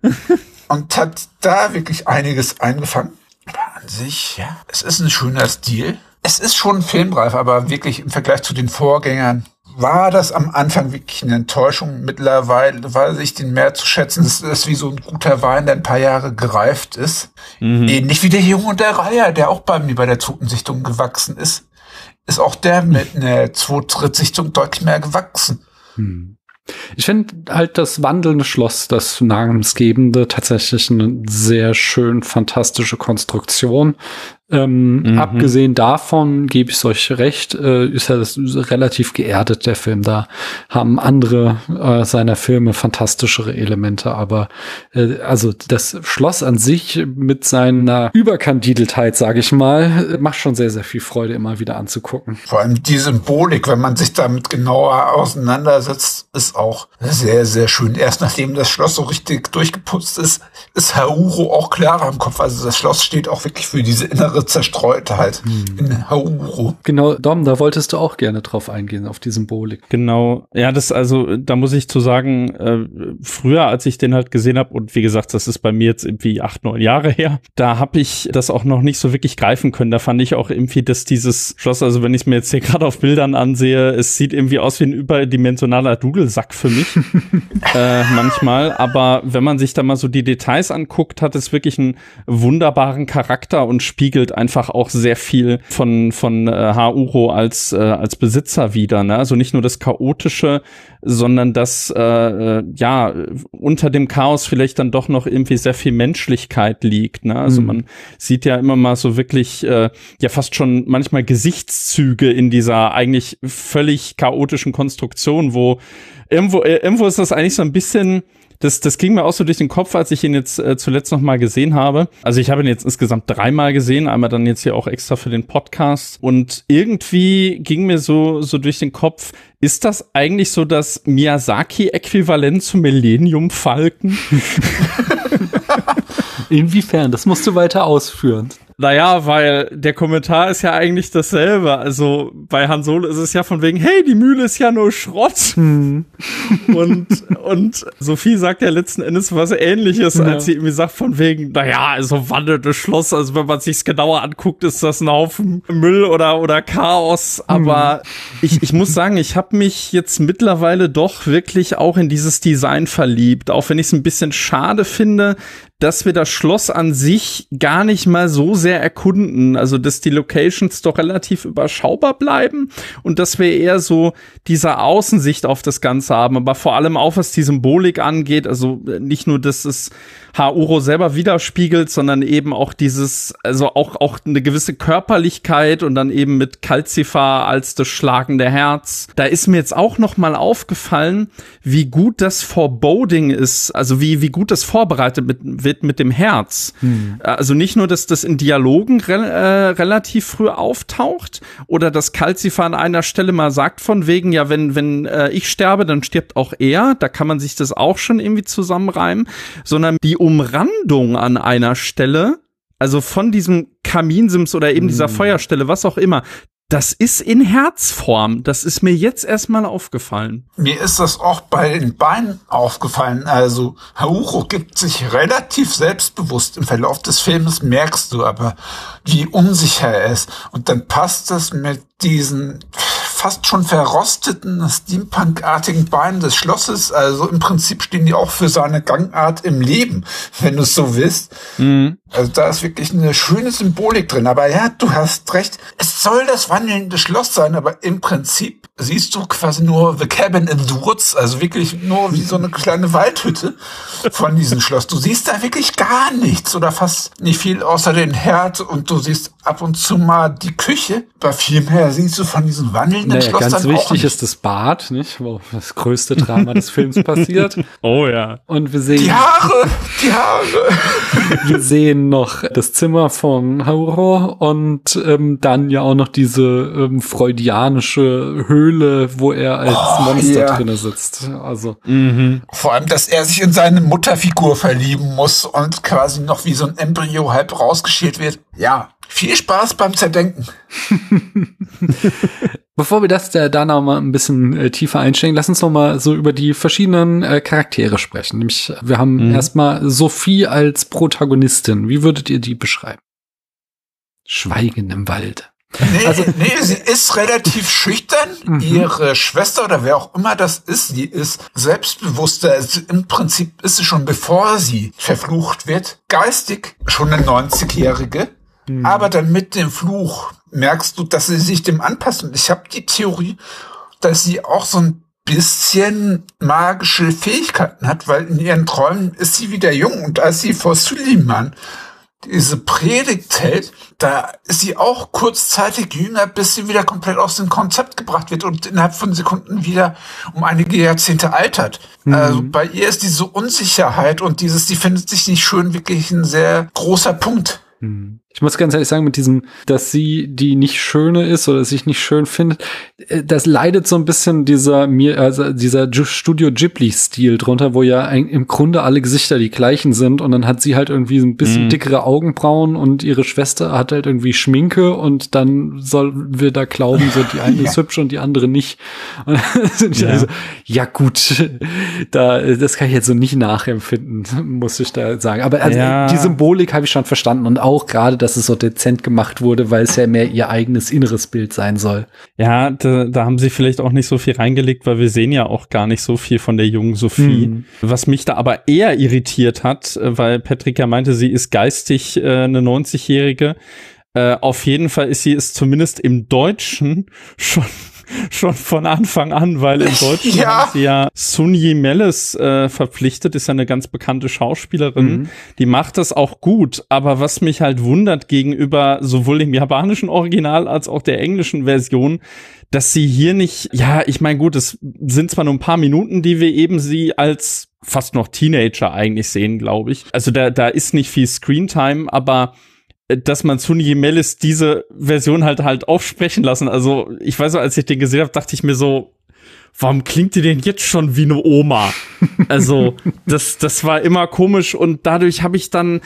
C: [laughs] und hat da wirklich einiges eingefangen. Aber an sich, ja, es ist ein schöner Stil. Es ist schon filmreif, aber wirklich im Vergleich zu den Vorgängern war das am Anfang wirklich eine Enttäuschung. Mittlerweile weiß ich den mehr zu schätzen. Das ist wie so ein guter Wein, der ein paar Jahre gereift ist. Mhm. Ähnlich wie der Junge und der Reiher, der auch bei mir bei der Totensichtung gewachsen ist. Ist auch der mit einer Zwei-Drittsichtung deutlich mehr gewachsen.
D: Mhm. Ich finde halt das wandelnde Schloss, das namensgebende, tatsächlich eine sehr schön fantastische Konstruktion. Ähm, mhm. Abgesehen davon gebe ich euch recht, äh, ist ja das relativ geerdet, der Film. Da haben andere äh, seiner Filme fantastischere Elemente, aber äh, also das Schloss an sich mit seiner Überkandideltheit, sage ich mal, macht schon sehr, sehr viel Freude, immer wieder anzugucken.
C: Vor allem die Symbolik, wenn man sich damit genauer auseinandersetzt, ist auch sehr, sehr schön. Erst nachdem das Schloss so richtig durchgeputzt ist, ist Hauro auch klarer im Kopf. Also das Schloss steht auch wirklich für diese innere andere zerstreut halt hm. in Hauru.
D: Genau, Dom, da wolltest du auch gerne drauf eingehen, auf die Symbolik.
B: Genau, ja, das also, da muss ich zu sagen, äh, früher, als ich den halt gesehen habe, und wie gesagt, das ist bei mir jetzt irgendwie acht, neun Jahre her, da habe ich das auch noch nicht so wirklich greifen können. Da fand ich auch irgendwie, dass dieses Schloss, also wenn ich es mir jetzt hier [laughs] gerade auf Bildern ansehe, es sieht irgendwie aus wie ein überdimensionaler Dudelsack für mich. [laughs] äh, manchmal. Aber wenn man sich da mal so die Details anguckt, hat es wirklich einen wunderbaren Charakter und spiegelt spiegelt einfach auch sehr viel von, von äh, Hauro als, äh, als Besitzer wieder. Ne? Also nicht nur das Chaotische, sondern dass äh, äh, ja unter dem Chaos vielleicht dann doch noch irgendwie sehr viel Menschlichkeit liegt. Ne? Also mhm. man sieht ja immer mal so wirklich äh, ja fast schon manchmal Gesichtszüge in dieser eigentlich völlig chaotischen Konstruktion, wo irgendwo, äh, irgendwo ist das eigentlich so ein bisschen das, das ging mir auch so durch den Kopf, als ich ihn jetzt äh, zuletzt noch mal gesehen habe. Also ich habe ihn jetzt insgesamt dreimal gesehen, einmal dann jetzt hier auch extra für den Podcast. Und irgendwie ging mir so, so durch den Kopf, ist das eigentlich so das Miyazaki-Äquivalent zum Millennium Falken? [laughs]
D: Inwiefern? Das musst du weiter ausführen.
B: Naja, weil der Kommentar ist ja eigentlich dasselbe. Also bei Han Solo ist es ja von wegen, hey, die Mühle ist ja nur Schrott. Hm. Und, und Sophie sagt ja letzten Endes was ähnliches, ja. als sie irgendwie sagt von wegen, naja, also wandelndes Schloss, also wenn man sich's genauer anguckt, ist das ein Haufen Müll oder, oder Chaos. Aber hm. ich, ich muss sagen, ich habe mich jetzt mittlerweile doch wirklich auch in dieses Design verliebt. Auch wenn ich es ein bisschen schade finde, dass wir das Schloss an sich gar nicht mal so sehr erkunden. Also, dass die Locations doch relativ überschaubar bleiben und dass wir eher so diese Außensicht auf das Ganze haben. Aber vor allem auch, was die Symbolik angeht. Also nicht nur, dass es Hauro selber widerspiegelt, sondern eben auch dieses, also auch, auch eine gewisse Körperlichkeit und dann eben mit Calcifer als das schlagende Herz. Da ist mir jetzt auch noch mal aufgefallen, wie gut das Foreboding ist, also wie, wie gut das vorbereitet mit, wird mit dem Herz. Hm. Also nicht nur, dass das in Dialogen re äh, relativ früh auftaucht oder dass Calcifer an einer Stelle mal sagt von wegen, ja, wenn, wenn äh, ich sterbe, dann stirbt auch er. Da kann man sich das auch schon irgendwie zusammenreimen, sondern die Umrandung an einer Stelle, also von diesem Kaminsims oder eben dieser hm. Feuerstelle, was auch immer, das ist in Herzform. Das ist mir jetzt erstmal aufgefallen.
C: Mir ist das auch bei den Beinen aufgefallen. Also Hauro gibt sich relativ selbstbewusst. Im Verlauf des Filmes merkst du aber, wie unsicher er ist. Und dann passt das mit diesen fast schon verrosteten, Steampunk-artigen Beinen des Schlosses. Also im Prinzip stehen die auch für seine Gangart im Leben, wenn du es so willst. Mhm. Also da ist wirklich eine schöne Symbolik drin. Aber ja, du hast recht. Es soll das wandelnde Schloss sein, aber im Prinzip siehst du quasi nur The Cabin in the Woods, also wirklich nur wie so eine kleine Waldhütte von diesem Schloss. Du siehst da wirklich gar nichts oder fast nicht viel außer den Herd und du siehst ab und zu mal die Küche. Aber viel mehr siehst du von diesem wandelnden naja, Schloss
D: ganz wichtig ist das Bad, nicht? Wo das größte Drama des Films passiert. [laughs]
B: Oh ja.
D: Und wir sehen.
C: Die Haare! Die Haare! [laughs]
D: wir sehen noch das Zimmer von Hauro und ähm, dann ja auch noch diese ähm, freudianische Höhle, wo er als oh, Monster yeah. drinne sitzt. Also.
C: Mhm. Vor allem, dass er sich in seine Mutterfigur verlieben muss und quasi noch wie so ein Embryo halb rausgeschält wird. Ja, viel Spaß beim Zerdenken. [laughs]
D: Bevor wir das da noch mal ein bisschen äh, tiefer einsteigen, lass uns noch mal so über die verschiedenen äh, Charaktere sprechen. Nämlich, wir haben mhm. erstmal Sophie als Protagonistin. Wie würdet ihr die beschreiben? Schweigen im Wald.
C: Nee, also, nee, sie ist relativ schüchtern. Mhm. Ihre Schwester oder wer auch immer das ist, die ist selbstbewusster. Also Im Prinzip ist sie schon, bevor sie verflucht wird, geistig schon eine 90-Jährige. Mhm. Aber dann mit dem Fluch merkst du, dass sie sich dem anpasst. Und ich habe die Theorie, dass sie auch so ein bisschen magische Fähigkeiten hat, weil in ihren Träumen ist sie wieder jung und als sie vor Suleiman diese Predigt hält, da ist sie auch kurzzeitig jünger, bis sie wieder komplett aus dem Konzept gebracht wird und innerhalb von Sekunden wieder um einige Jahrzehnte altert. Mhm. Also bei ihr ist diese Unsicherheit und dieses, die findet sich nicht schön, wirklich ein sehr großer Punkt.
D: Mhm. Ich muss ganz ehrlich sagen, mit diesem, dass sie die nicht schöne ist oder sich nicht schön findet, äh, das leidet so ein bisschen dieser mir, also dieser Studio Ghibli-Stil drunter, wo ja im Grunde alle Gesichter die gleichen sind und dann hat sie halt irgendwie ein bisschen mhm. dickere Augenbrauen und ihre Schwester hat halt irgendwie Schminke und dann sollen wir da glauben, so die [laughs] eine ja. ist hübsch und die andere nicht. [laughs] ja. Also, ja gut, [laughs] da, das kann ich jetzt so nicht nachempfinden, muss ich da sagen. Aber also, ja. die Symbolik habe ich schon verstanden und auch gerade dass es so dezent gemacht wurde, weil es ja mehr ihr eigenes inneres Bild sein soll.
B: Ja, da, da haben sie vielleicht auch nicht so viel reingelegt, weil wir sehen ja auch gar nicht so viel von der jungen Sophie. Mhm. Was mich da aber eher irritiert hat, äh, weil Patrick ja meinte, sie ist geistig äh, eine 90-Jährige. Äh, auf jeden Fall ist sie es zumindest im Deutschen [laughs] schon schon von Anfang an, weil im Deutschen [laughs] ja. haben sie ja Sun Yi Meles äh, verpflichtet, ist ja eine ganz bekannte Schauspielerin. Mhm. Die macht das auch gut, aber was mich halt wundert gegenüber sowohl dem japanischen Original als auch der englischen Version, dass sie hier nicht, ja, ich meine, gut, es sind zwar nur ein paar Minuten, die wir eben sie als fast noch Teenager eigentlich sehen, glaube ich. Also da, da ist nicht viel Screentime, aber dass man Sunny Melis diese Version halt halt aufsprechen lassen. Also ich weiß so, als ich den gesehen habe, dachte ich mir so, warum klingt die denn jetzt schon wie eine Oma? [laughs] Also das das war immer komisch und dadurch habe ich dann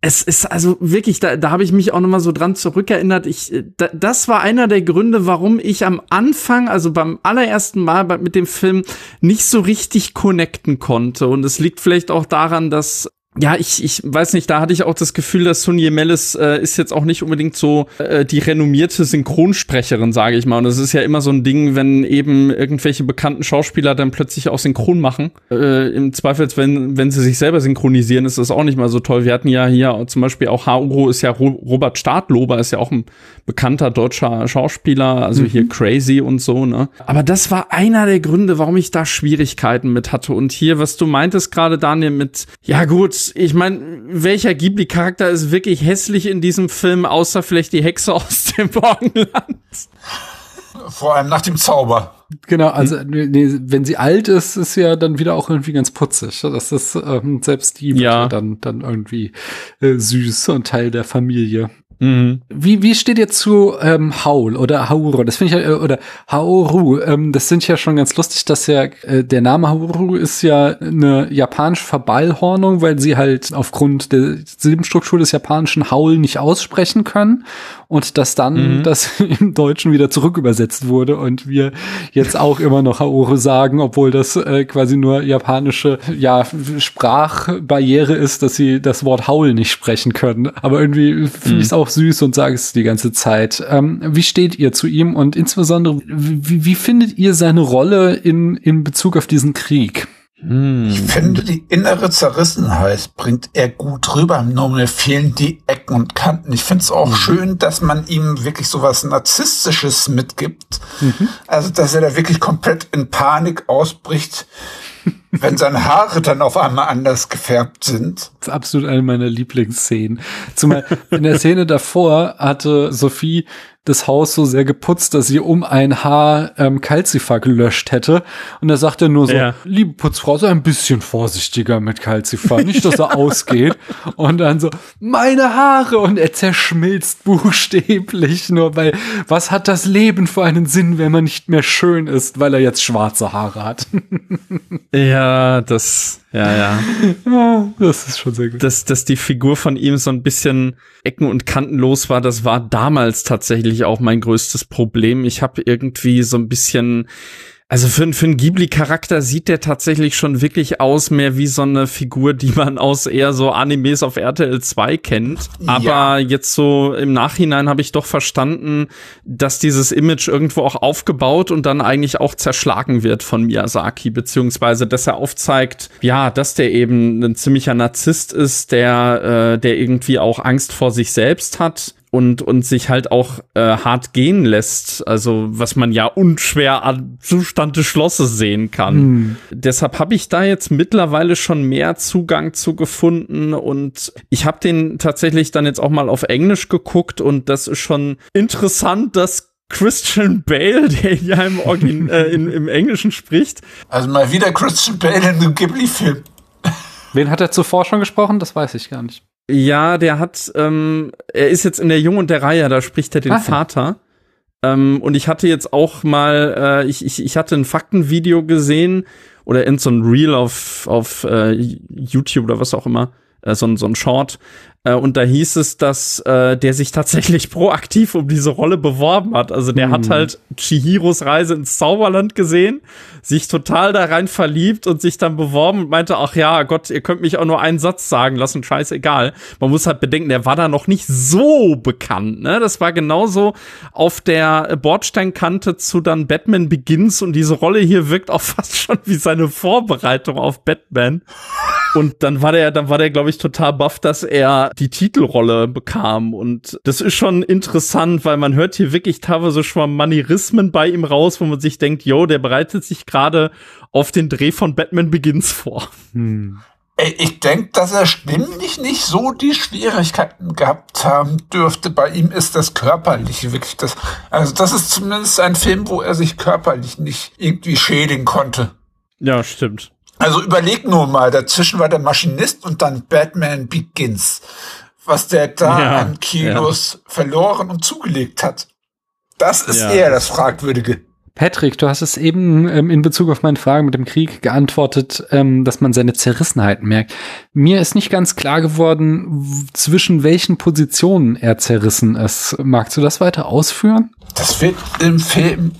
B: es ist also wirklich, da, da habe ich mich auch noch mal so dran zurückerinnert. Ich, da, das war einer der Gründe, warum ich am Anfang, also beim allerersten Mal mit dem Film nicht so richtig connecten konnte. Und es liegt vielleicht auch daran, dass ja, ich, ich weiß nicht, da hatte ich auch das Gefühl, dass Sun Yemelis äh, ist jetzt auch nicht unbedingt so äh, die renommierte Synchronsprecherin, sage ich mal. Und das ist ja immer so ein Ding, wenn eben irgendwelche bekannten Schauspieler dann plötzlich auch synchron machen. Äh, Im Zweifel, wenn, wenn sie sich selber synchronisieren, ist das auch nicht mal so toll. Wir hatten ja hier zum Beispiel auch Hauro ist ja Robert Stadlober, ist ja auch ein bekannter deutscher Schauspieler, also mhm. hier Crazy und so, ne? Aber das war einer der Gründe, warum ich da Schwierigkeiten mit hatte. Und hier, was du meintest gerade, Daniel, mit, ja gut, ich meine, welcher Ghibli-Charakter ist wirklich hässlich in diesem Film, außer vielleicht die Hexe aus dem Morgenland?
C: Vor allem nach dem Zauber.
D: Genau, also nee, wenn sie alt ist, ist ja dann wieder auch irgendwie ganz putzig. Das ist ähm, selbst die
B: ja.
D: dann dann irgendwie äh, süß und Teil der Familie. Mhm. Wie, wie steht ihr zu ähm, Haul oder Hauru? Das finde ich ja, äh, oder Haoru. Ähm, das sind ja schon ganz lustig, dass ja äh, der Name Haoru ist ja eine japanische Verballhornung, weil sie halt aufgrund der Silbenstruktur des japanischen Haul nicht aussprechen können und dass dann mhm. das [laughs] im Deutschen wieder zurückübersetzt wurde und wir jetzt auch immer noch Haoru sagen, obwohl das äh, quasi nur japanische ja Sprachbarriere ist, dass sie das Wort Haul nicht sprechen können. Aber irgendwie finde ich es mhm. Auch süß und sage es die ganze Zeit. Ähm, wie steht ihr zu ihm und insbesondere wie, wie findet ihr seine Rolle in in Bezug auf diesen Krieg?
C: Hm. Ich finde, die innere Zerrissenheit bringt er gut rüber. Nur mir fehlen die Ecken und Kanten. Ich finde es auch mhm. schön, dass man ihm wirklich so was Narzisstisches mitgibt. Mhm. Also, dass er da wirklich komplett in Panik ausbricht, wenn seine Haare dann auf einmal anders gefärbt sind.
D: Das ist absolut eine meiner Lieblingsszenen. Zumal in der Szene davor hatte Sophie das Haus so sehr geputzt, dass sie um ein Haar ähm, Calcifer gelöscht hätte. Und da sagt er nur so, ja. liebe Putzfrau, sei ein bisschen vorsichtiger mit Calcifer, nicht, dass er ausgeht. [laughs] Und dann so, meine Haare! Und er zerschmilzt buchstäblich nur, weil was hat das Leben für einen Sinn, wenn man nicht mehr schön ist, weil er jetzt schwarze Haare hat?
B: ja, das, ja, ja.
D: ja das ist schon sehr gut.
B: Dass, dass die Figur von ihm so ein bisschen ecken- und kantenlos war, das war damals tatsächlich auch mein größtes Problem. Ich habe irgendwie so ein bisschen also für, für einen Ghibli-Charakter sieht der tatsächlich schon wirklich aus, mehr wie so eine Figur, die man aus eher so Animes auf RTL 2 kennt. Aber ja. jetzt so im Nachhinein habe ich doch verstanden, dass dieses Image irgendwo auch aufgebaut und dann eigentlich auch zerschlagen wird von Miyazaki, beziehungsweise dass er aufzeigt, ja, dass der eben ein ziemlicher Narzisst ist, der, äh, der irgendwie auch Angst vor sich selbst hat und, und sich halt auch äh, hart gehen lässt. Also was man ja unschwer an Zustand des Schlosses sehen kann. Hm. Deshalb habe ich da jetzt mittlerweile schon mehr Zugang zu gefunden und ich habe den tatsächlich dann jetzt auch mal auf Englisch geguckt und das ist schon interessant, dass Christian Bale, [laughs] der ja im, Origin, äh, in, im Englischen spricht.
C: Also mal wieder Christian Bale in einem Ghibli-Film.
D: Wen hat er zuvor schon gesprochen? Das weiß ich gar nicht.
B: Ja, der hat, ähm, er ist jetzt in der Jung und der Reihe, da spricht er den Ach. Vater. Ähm, und ich hatte jetzt auch mal, äh, ich, ich, ich hatte ein Faktenvideo gesehen oder in so ein Reel auf, auf äh, YouTube oder was auch immer, äh, so, so ein Short, und da hieß es, dass äh, der sich tatsächlich [laughs] proaktiv um diese Rolle beworben hat. Also der mhm. hat halt Chihiros Reise ins Zauberland gesehen, sich total da rein verliebt und sich dann beworben und meinte, ach ja, Gott, ihr könnt mich auch nur einen Satz sagen lassen, scheißegal. Man muss halt bedenken, der war da noch nicht so bekannt. Ne? Das war genauso auf der Bordsteinkante zu dann Batman Begins und diese Rolle hier wirkt auch [laughs] fast schon wie seine Vorbereitung auf Batman. Und dann war der, dann war der, glaube ich, total baff, dass er die Titelrolle bekam. Und das ist schon interessant, weil man hört hier wirklich teilweise schon mal Manierismen bei ihm raus, wo man sich denkt, yo, der bereitet sich gerade auf den Dreh von Batman Begins vor. Hm.
C: Ich denke, dass er stimmlich nicht so die Schwierigkeiten gehabt haben dürfte. Bei ihm ist das körperliche wirklich das. Also das ist zumindest ein Film, wo er sich körperlich nicht irgendwie schädigen konnte.
B: Ja, stimmt.
C: Also überleg nur mal, dazwischen war der Maschinist und dann Batman Begins. Was der da ja, an Kilos ja. verloren und zugelegt hat. Das ist ja. eher das Fragwürdige.
D: Patrick, du hast es eben ähm, in Bezug auf meine Frage mit dem Krieg geantwortet, ähm, dass man seine Zerrissenheit merkt. Mir ist nicht ganz klar geworden, zwischen welchen Positionen er zerrissen ist. Magst du das weiter ausführen?
C: Das wird im Film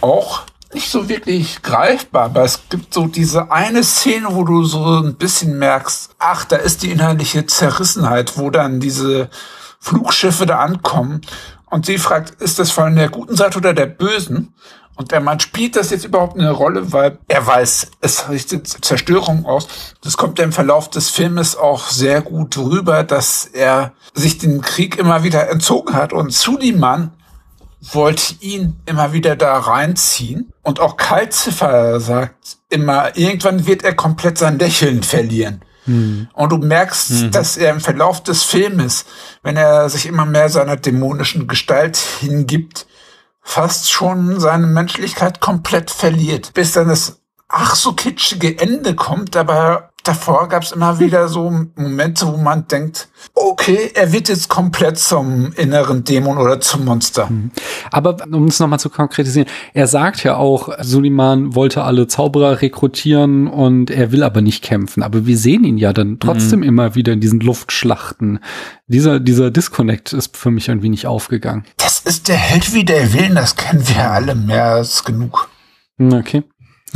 C: auch nicht so wirklich greifbar, aber es gibt so diese eine Szene, wo du so ein bisschen merkst, ach, da ist die inhaltliche Zerrissenheit, wo dann diese Flugschiffe da ankommen und sie fragt, ist das von der guten Seite oder der bösen? Und der Mann spielt das jetzt überhaupt eine Rolle, weil er weiß, es richtet Zerstörung aus. Das kommt ja im Verlauf des Filmes auch sehr gut rüber, dass er sich den Krieg immer wieder entzogen hat und Suliman wollte ihn immer wieder da reinziehen. Und auch Kaltziffer sagt immer, irgendwann wird er komplett sein Lächeln verlieren. Hm. Und du merkst, mhm. dass er im Verlauf des Filmes, wenn er sich immer mehr seiner dämonischen Gestalt hingibt, fast schon seine Menschlichkeit komplett verliert, bis dann das ach so kitschige Ende kommt, aber davor gab es immer wieder so Momente, wo man denkt, okay, er wird jetzt komplett zum inneren Dämon oder zum Monster. Mhm.
D: Aber um es nochmal zu konkretisieren, er sagt ja auch, Suleiman wollte alle Zauberer rekrutieren und er will aber nicht kämpfen. Aber wir sehen ihn ja dann trotzdem mhm. immer wieder in diesen Luftschlachten. Dieser, dieser Disconnect ist für mich irgendwie nicht aufgegangen.
C: Das ist der Held wie der Willen, das kennen wir alle mehr als genug.
D: Okay.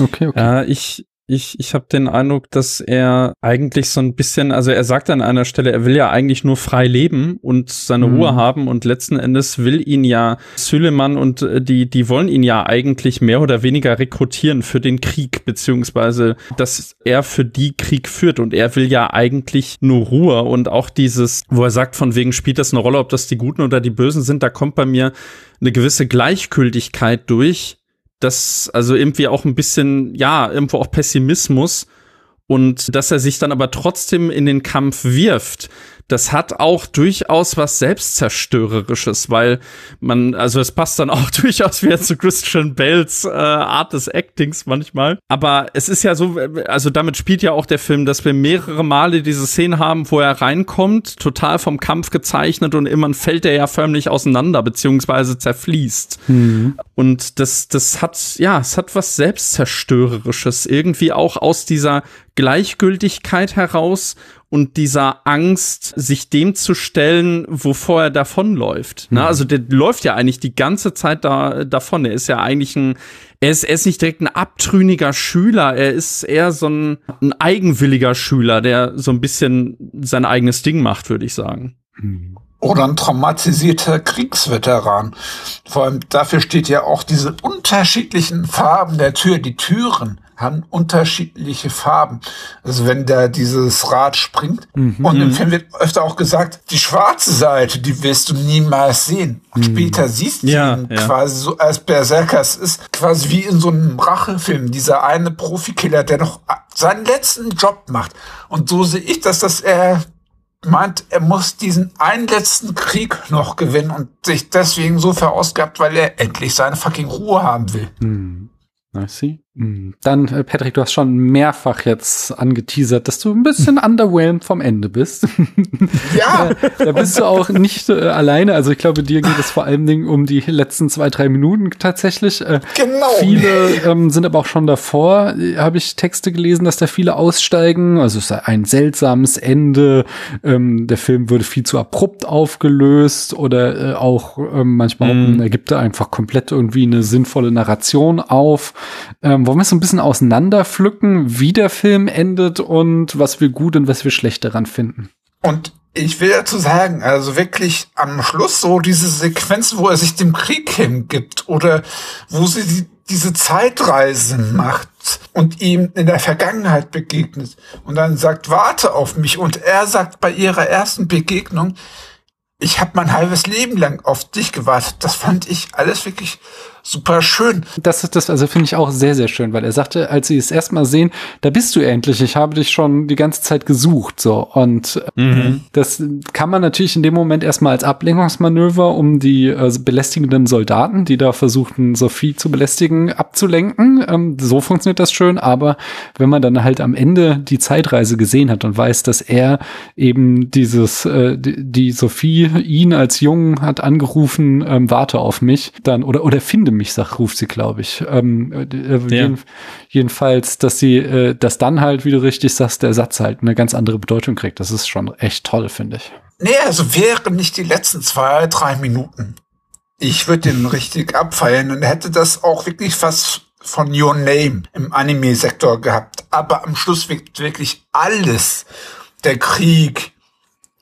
D: Okay, okay.
B: Ja, ich, ich, ich habe den Eindruck, dass er eigentlich so ein bisschen, also er sagt an einer Stelle, er will ja eigentlich nur frei leben und seine mhm. Ruhe haben und letzten Endes will ihn ja Süleyman und äh, die, die wollen ihn ja eigentlich mehr oder weniger rekrutieren für den Krieg, beziehungsweise, dass er für die Krieg führt und er will ja eigentlich nur Ruhe und auch dieses, wo er sagt, von wegen spielt das eine Rolle, ob das die Guten oder die Bösen sind, da kommt bei mir eine gewisse Gleichgültigkeit durch, das also irgendwie auch ein bisschen, ja, irgendwo auch Pessimismus und dass er sich dann aber trotzdem in den Kampf wirft das hat auch durchaus was Selbstzerstörerisches, weil man, also es passt dann auch [laughs] durchaus wieder zu Christian Bales äh, Art des Actings manchmal. Aber es ist ja so, also damit spielt ja auch der Film, dass wir mehrere Male diese Szene haben, wo er reinkommt, total vom Kampf gezeichnet und immer fällt er ja förmlich auseinander, beziehungsweise zerfließt. Mhm. Und das, das hat, ja, es hat was Selbstzerstörerisches, irgendwie auch aus dieser Gleichgültigkeit heraus und dieser Angst, sich dem zu stellen, wovor er davonläuft. Mhm. Also der läuft ja eigentlich die ganze Zeit da davon. Er ist ja eigentlich ein, er ist, er ist nicht direkt ein abtrünniger Schüler, er ist eher so ein, ein eigenwilliger Schüler, der so ein bisschen sein eigenes Ding macht, würde ich sagen.
C: Mhm oder ein traumatisierter Kriegsveteran. Vor allem dafür steht ja auch diese unterschiedlichen Farben der Tür. Die Türen haben unterschiedliche Farben. Also wenn da dieses Rad springt. Mhm. Und im Film wird öfter auch gesagt, die schwarze Seite, die wirst du niemals sehen. Und mhm. später siehst du ja, ihn ja. quasi so als Berserkers ist quasi wie in so einem Rachefilm. Dieser eine Profikiller, der noch seinen letzten Job macht. Und so sehe ich das, dass er meint, er muss diesen einen letzten Krieg noch gewinnen und sich deswegen so verausgabt, weil er endlich seine fucking Ruhe haben will.
D: Hm. I see. Hm. Dann, äh, Patrick, du hast schon mehrfach jetzt angeteasert, dass du ein bisschen [laughs] underwhelmed vom Ende bist. [laughs] Ja. da, da, bist du auch nicht äh, alleine. Also ich glaube, dir geht es vor allen Dingen um die letzten zwei, drei Minuten tatsächlich. Äh, genau. Viele ähm, sind aber auch schon davor, äh, habe ich Texte gelesen, dass da viele aussteigen. Also es sei ein seltsames Ende. Ähm, der Film würde viel zu abrupt aufgelöst oder äh, auch ähm, manchmal mm. ergibt er einfach komplett irgendwie eine sinnvolle Narration auf. Ähm, wollen wir so ein bisschen auseinanderpflücken, wie der Film endet und was wir gut und was wir schlecht daran finden?
C: Und ich will dazu sagen, also wirklich am Schluss so diese Sequenz, wo er sich dem Krieg hingibt oder wo sie die, diese Zeitreise macht und ihm in der Vergangenheit begegnet und dann sagt, warte auf mich und er sagt bei ihrer ersten Begegnung, ich habe mein halbes Leben lang auf dich gewartet. Das fand ich alles wirklich super schön.
D: Das ist das, also finde ich auch sehr, sehr schön, weil er sagte, als sie es erstmal sehen, da bist du endlich, ich habe dich schon die ganze Zeit gesucht, so. Und mhm. das kann man natürlich in dem Moment erstmal als Ablenkungsmanöver, um die äh, belästigenden Soldaten, die da versuchten, Sophie zu belästigen, abzulenken. Ähm, so funktioniert das schön, aber wenn man dann halt am Ende die Zeitreise gesehen hat und weiß, dass er eben dieses, äh, die, die Sophie ihn als Jungen hat angerufen, ähm, warte auf mich, dann, oder, oder finde mich, sagt, ruft sie, glaube ich. Ähm, äh, äh, ja. jeden, jedenfalls, dass sie, äh, dass dann halt, wie du richtig sagst, der Satz halt eine ganz andere Bedeutung kriegt. Das ist schon echt toll, finde ich.
C: Nee, also wären nicht die letzten zwei, drei Minuten. Ich würde den richtig abfeiern und hätte das auch wirklich fast von Your Name im Anime-Sektor gehabt. Aber am Schluss wird wirklich alles, der Krieg,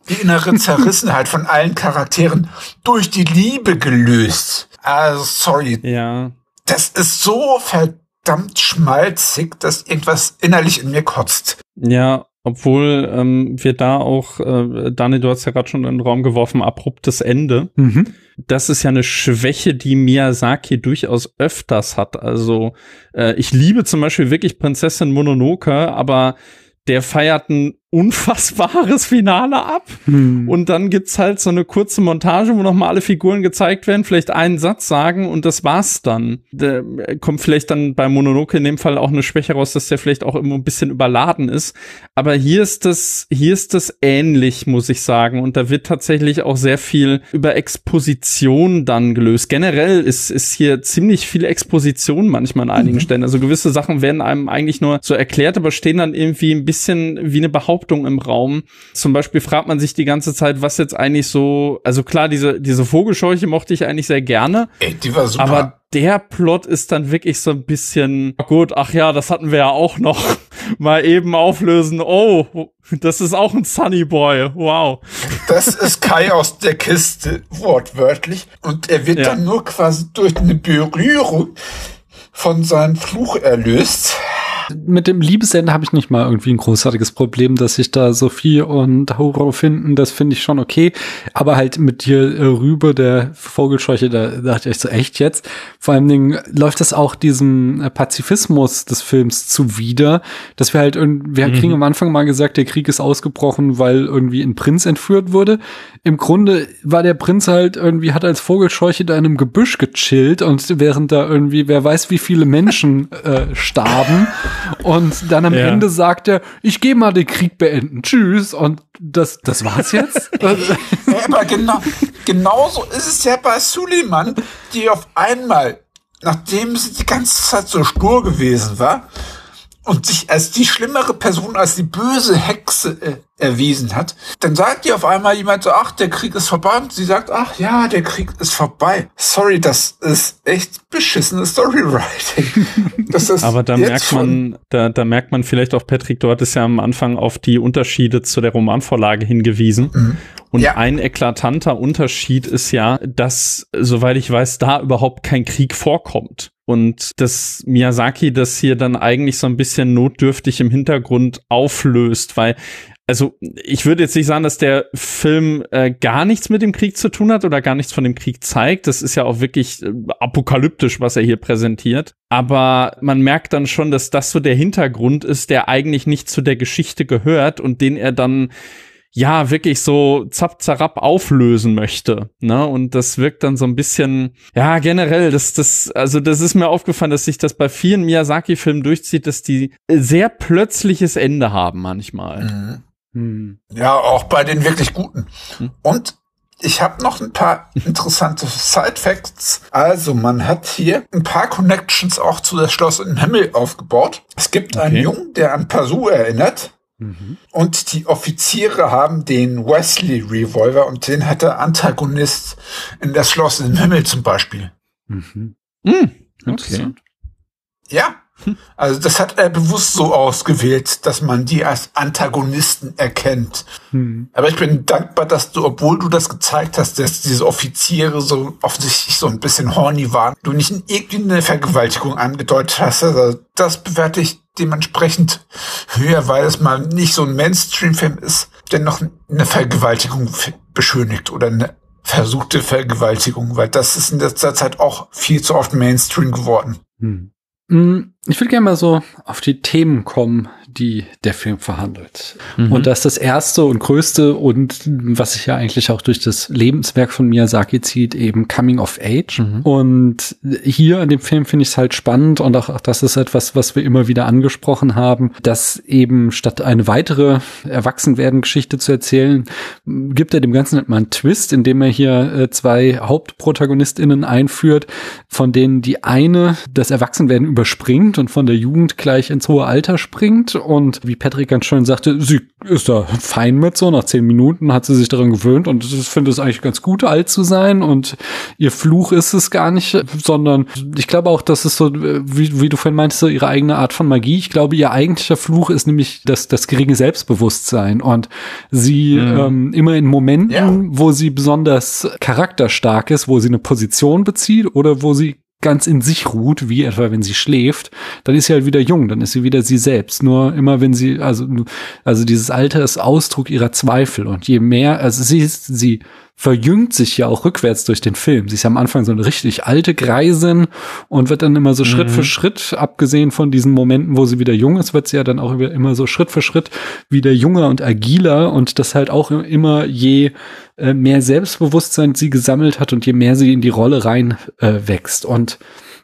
C: die innere Zerrissenheit von allen Charakteren durch die Liebe gelöst. Also, sorry.
B: Ja.
C: Das ist so verdammt schmalzig, dass irgendwas innerlich in mir kotzt.
B: Ja, obwohl ähm, wir da auch, äh, Dani, du hast ja gerade schon in den Raum geworfen, abruptes Ende. Mhm. Das ist ja eine Schwäche, die Miyazaki durchaus öfters hat. Also äh, ich liebe zum Beispiel wirklich Prinzessin Mononoke, aber der feiert ein unfassbares Finale ab. Hm. Und dann gibt's halt so eine kurze Montage, wo nochmal alle Figuren gezeigt werden, vielleicht einen Satz sagen und das war's dann. Da kommt vielleicht dann bei Mononoke in dem Fall auch eine Schwäche raus, dass der vielleicht auch immer ein bisschen überladen ist. Aber hier ist das, hier ist das ähnlich, muss ich sagen. Und da wird tatsächlich auch sehr viel über Exposition dann gelöst. Generell ist, ist hier ziemlich viel Exposition manchmal an einigen mhm. Stellen. Also gewisse Sachen werden einem eigentlich nur so erklärt, aber stehen dann irgendwie ein bisschen wie eine Behauptung Behauptung im Raum. Zum Beispiel fragt man sich die ganze Zeit, was jetzt eigentlich so, also klar, diese, diese Vogelscheuche mochte ich eigentlich sehr gerne.
C: Ey, die war super.
B: Aber der Plot ist dann wirklich so ein bisschen, gut, ach ja, das hatten wir ja auch noch. [laughs] Mal eben auflösen. Oh, das ist auch ein Sunny Boy. Wow.
C: Das ist Kai aus der Kiste, wortwörtlich. Und er wird ja. dann nur quasi durch eine Berührung von seinem Fluch erlöst.
D: Mit dem Liebesende habe ich nicht mal irgendwie ein großartiges Problem, dass sich da Sophie und Horror finden. Das finde ich schon okay. Aber halt mit dir äh, rüber der Vogelscheuche, da dachte ich so echt jetzt. Vor allen Dingen läuft das auch diesem äh, Pazifismus des Films zuwider, dass wir halt, wir mhm. kriegen am Anfang mal gesagt, der Krieg ist ausgebrochen, weil irgendwie ein Prinz entführt wurde. Im Grunde war der Prinz halt irgendwie, hat als Vogelscheuche da in einem Gebüsch gechillt und während da irgendwie, wer weiß, wie viele Menschen äh, starben. Und dann am ja. Ende sagt er, ich gehe mal den Krieg beenden. Tschüss. Und das, das war's jetzt?
C: ja, aber genau, genauso ist es ja bei Suleiman, die auf einmal, nachdem sie die ganze Zeit so stur gewesen war, und sich als die schlimmere Person, als die böse Hexe äh, erwiesen hat, dann sagt ihr auf einmal jemand so, ach, der Krieg ist vorbei. Und sie sagt, ach ja, der Krieg ist vorbei. Sorry, das ist echt beschissenes Storywriting. [laughs]
B: Das ist Aber da merkt man, da, da merkt man vielleicht auch, Patrick, du hattest ja am Anfang auf die Unterschiede zu der Romanvorlage hingewiesen. Mhm. Und ja. ein eklatanter Unterschied ist ja, dass, soweit ich weiß, da überhaupt kein Krieg vorkommt. Und dass Miyazaki das hier dann eigentlich so ein bisschen notdürftig im Hintergrund auflöst, weil also ich würde jetzt nicht sagen, dass der Film äh, gar nichts mit dem Krieg zu tun hat oder gar nichts von dem Krieg zeigt. Das ist ja auch wirklich äh, apokalyptisch, was er hier präsentiert. Aber man merkt dann schon, dass das so der Hintergrund ist, der eigentlich nicht zu der Geschichte gehört und den er dann ja wirklich so zapp zarab auflösen möchte. Ne? Und das wirkt dann so ein bisschen, ja, generell, das, das, also das ist mir aufgefallen, dass sich das bei vielen Miyazaki-Filmen durchzieht, dass die sehr plötzliches Ende haben manchmal. Mhm.
C: Hm. Ja, auch bei den wirklich guten. Hm. Und ich habe noch ein paar interessante Side Facts. Also, man hat hier ein paar Connections auch zu das Schloss im Himmel aufgebaut. Es gibt okay. einen Jungen, der an Pazu erinnert. Mhm. Und die Offiziere haben den Wesley Revolver und den hat der Antagonist in das Schloss im Himmel zum Beispiel. Mhm.
B: Mhm. Okay.
C: Ja, also das hat er bewusst so ausgewählt, dass man die als Antagonisten erkennt. Hm. Aber ich bin dankbar, dass du, obwohl du das gezeigt hast, dass diese Offiziere so offensichtlich so ein bisschen horny waren, du nicht irgendwie eine Vergewaltigung angedeutet hast. Also das bewerte ich dementsprechend höher, weil es mal nicht so ein Mainstream-Film ist, der noch eine Vergewaltigung beschönigt oder eine versuchte Vergewaltigung, weil das ist in letzter Zeit auch viel zu oft Mainstream geworden. Hm.
D: Hm ich würde gerne mal so auf die Themen kommen, die der Film verhandelt. Mhm. Und das ist das erste und größte und was sich ja eigentlich auch durch das Lebenswerk von Miyazaki zieht, eben Coming of Age. Mhm. Und hier in dem Film finde ich es halt spannend und auch, auch das ist etwas, was wir immer wieder angesprochen haben, dass eben statt eine weitere Erwachsenwerden-Geschichte zu erzählen, gibt er dem Ganzen mal einen Twist, indem er hier äh, zwei HauptprotagonistInnen einführt, von denen die eine das Erwachsenwerden überspringt und von der Jugend gleich ins hohe Alter springt und wie Patrick ganz schön sagte, sie ist da fein mit so. Nach zehn Minuten hat sie sich daran gewöhnt und ich finde es eigentlich ganz gut, alt zu sein und ihr Fluch ist es gar nicht, sondern ich glaube auch, dass es so, wie, wie du vorhin meintest, so ihre eigene Art von Magie. Ich glaube, ihr eigentlicher Fluch ist nämlich das, das geringe Selbstbewusstsein und sie mhm. ähm, immer in Momenten, ja. wo sie besonders charakterstark ist, wo sie eine Position bezieht oder wo sie ganz in sich ruht, wie etwa wenn sie schläft, dann ist sie halt wieder jung, dann ist sie wieder sie selbst. Nur immer wenn sie, also, also dieses Alter ist Ausdruck ihrer Zweifel und je mehr, also sie ist, sie verjüngt sich ja auch rückwärts durch den Film. Sie ist ja am Anfang so eine richtig alte Greisin und wird dann immer so mhm. Schritt für Schritt, abgesehen von diesen Momenten, wo sie wieder jung ist, wird sie ja dann auch immer so Schritt für Schritt wieder junger und agiler und das halt auch immer je äh, mehr Selbstbewusstsein sie gesammelt hat und je mehr sie in die Rolle rein äh, wächst. Und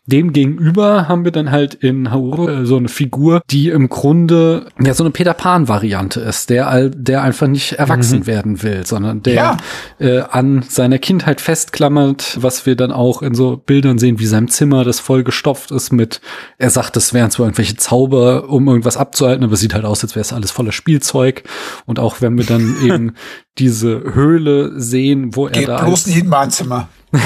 D: dem gegenüber haben wir dann halt in Hauru äh, so eine Figur, die im Grunde ja so eine Peter Pan Variante ist, der der einfach nicht erwachsen mhm. werden will, sondern der ja. äh, an seiner Kindheit festklammert, was wir dann auch in so Bildern sehen, wie sein Zimmer, das voll gestopft ist mit, er sagt, es wären zwar irgendwelche Zauber, um irgendwas abzuhalten, aber es sieht halt aus, als wäre es alles voller Spielzeug. Und auch wenn wir dann [laughs] eben diese Höhle sehen, wo er
C: Geht
D: da.
C: Bloß nicht in mein Zimmer. [laughs]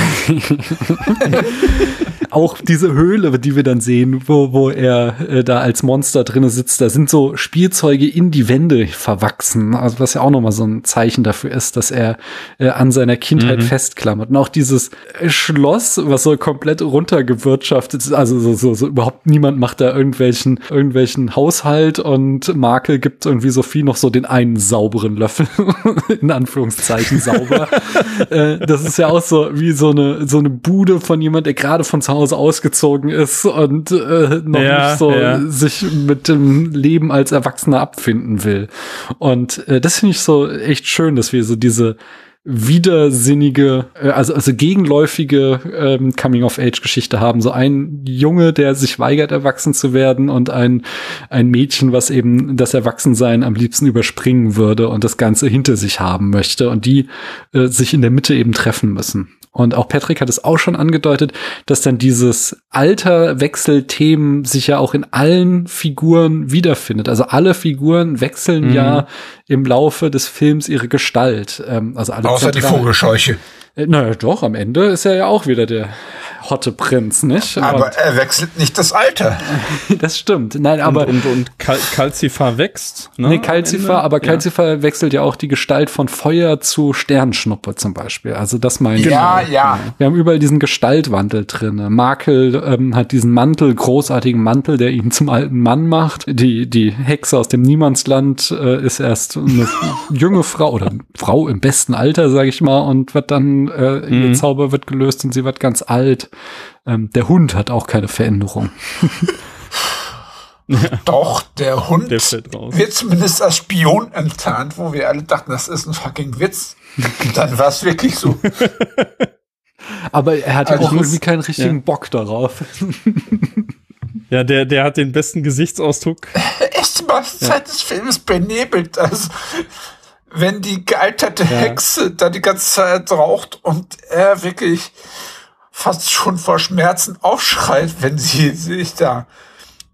D: auch diese Höhle, die wir dann sehen, wo, wo er äh, da als Monster drinne sitzt, da sind so Spielzeuge in die Wände verwachsen. Also was ja auch nochmal so ein Zeichen dafür ist, dass er äh, an seiner Kindheit mhm. festklammert. Und auch dieses Schloss, was so komplett runtergewirtschaftet ist, also so, so, so überhaupt niemand macht da irgendwelchen, irgendwelchen Haushalt und Makel gibt irgendwie Sophie noch so den einen sauberen Löffel, [laughs] in Anführungszeichen sauber. [laughs] äh, das ist ja auch so wie so eine, so eine Bude von jemand, der gerade von zu Hause ausgezogen ist und äh, noch ja, nicht so ja. sich mit dem Leben als Erwachsener abfinden will. Und äh, das finde ich so echt schön, dass wir so diese widersinnige, äh, also, also gegenläufige ähm, Coming-of-Age-Geschichte haben. So ein Junge, der sich weigert, erwachsen zu werden und ein, ein Mädchen, was eben das Erwachsensein am liebsten überspringen würde und das Ganze hinter sich haben möchte und die äh, sich in der Mitte eben treffen müssen. Und auch Patrick hat es auch schon angedeutet, dass dann dieses Alterwechselthemen sich ja auch in allen Figuren wiederfindet. Also alle Figuren wechseln mhm. ja im Laufe des Films ihre Gestalt. Ähm, also alle
C: Außer die Vogelscheuche.
D: Äh, naja, doch, am Ende ist er ja auch wieder der hotte Prinz, nicht?
C: Aber und er wechselt nicht das Alter. [laughs]
D: das stimmt. Nein, aber.
B: Und, und, und Kal Calcifer wächst,
D: ne? Nee, Calcifer, aber Calcifer ja. wechselt ja auch die Gestalt von Feuer zu Sternschnuppe zum Beispiel. Also das meine ich.
C: Ja, ja.
D: Wir haben überall diesen Gestaltwandel drin. Makel ähm, hat diesen Mantel, großartigen Mantel, der ihn zum alten Mann macht. Die, die Hexe aus dem Niemandsland äh, ist erst eine [laughs] junge Frau oder Frau im besten Alter, sag ich mal, und wird dann, äh, mhm. ihr Zauber wird gelöst und sie wird ganz alt. Ähm, der Hund hat auch keine Veränderung. [laughs]
C: Doch, der Hund der wird zumindest als Spion enttarnt, wo wir alle dachten, das ist ein fucking Witz. dann war es wirklich so. [laughs]
D: Aber er hat also auch irgendwie keinen richtigen ja. Bock darauf. [laughs]
B: ja, der, der hat den besten Gesichtsausdruck.
C: Echt, die meiste Zeit ja. des Films benebelt. Also, wenn die gealterte ja. Hexe da die ganze Zeit raucht und er wirklich fast schon vor Schmerzen aufschreit, wenn sie sich da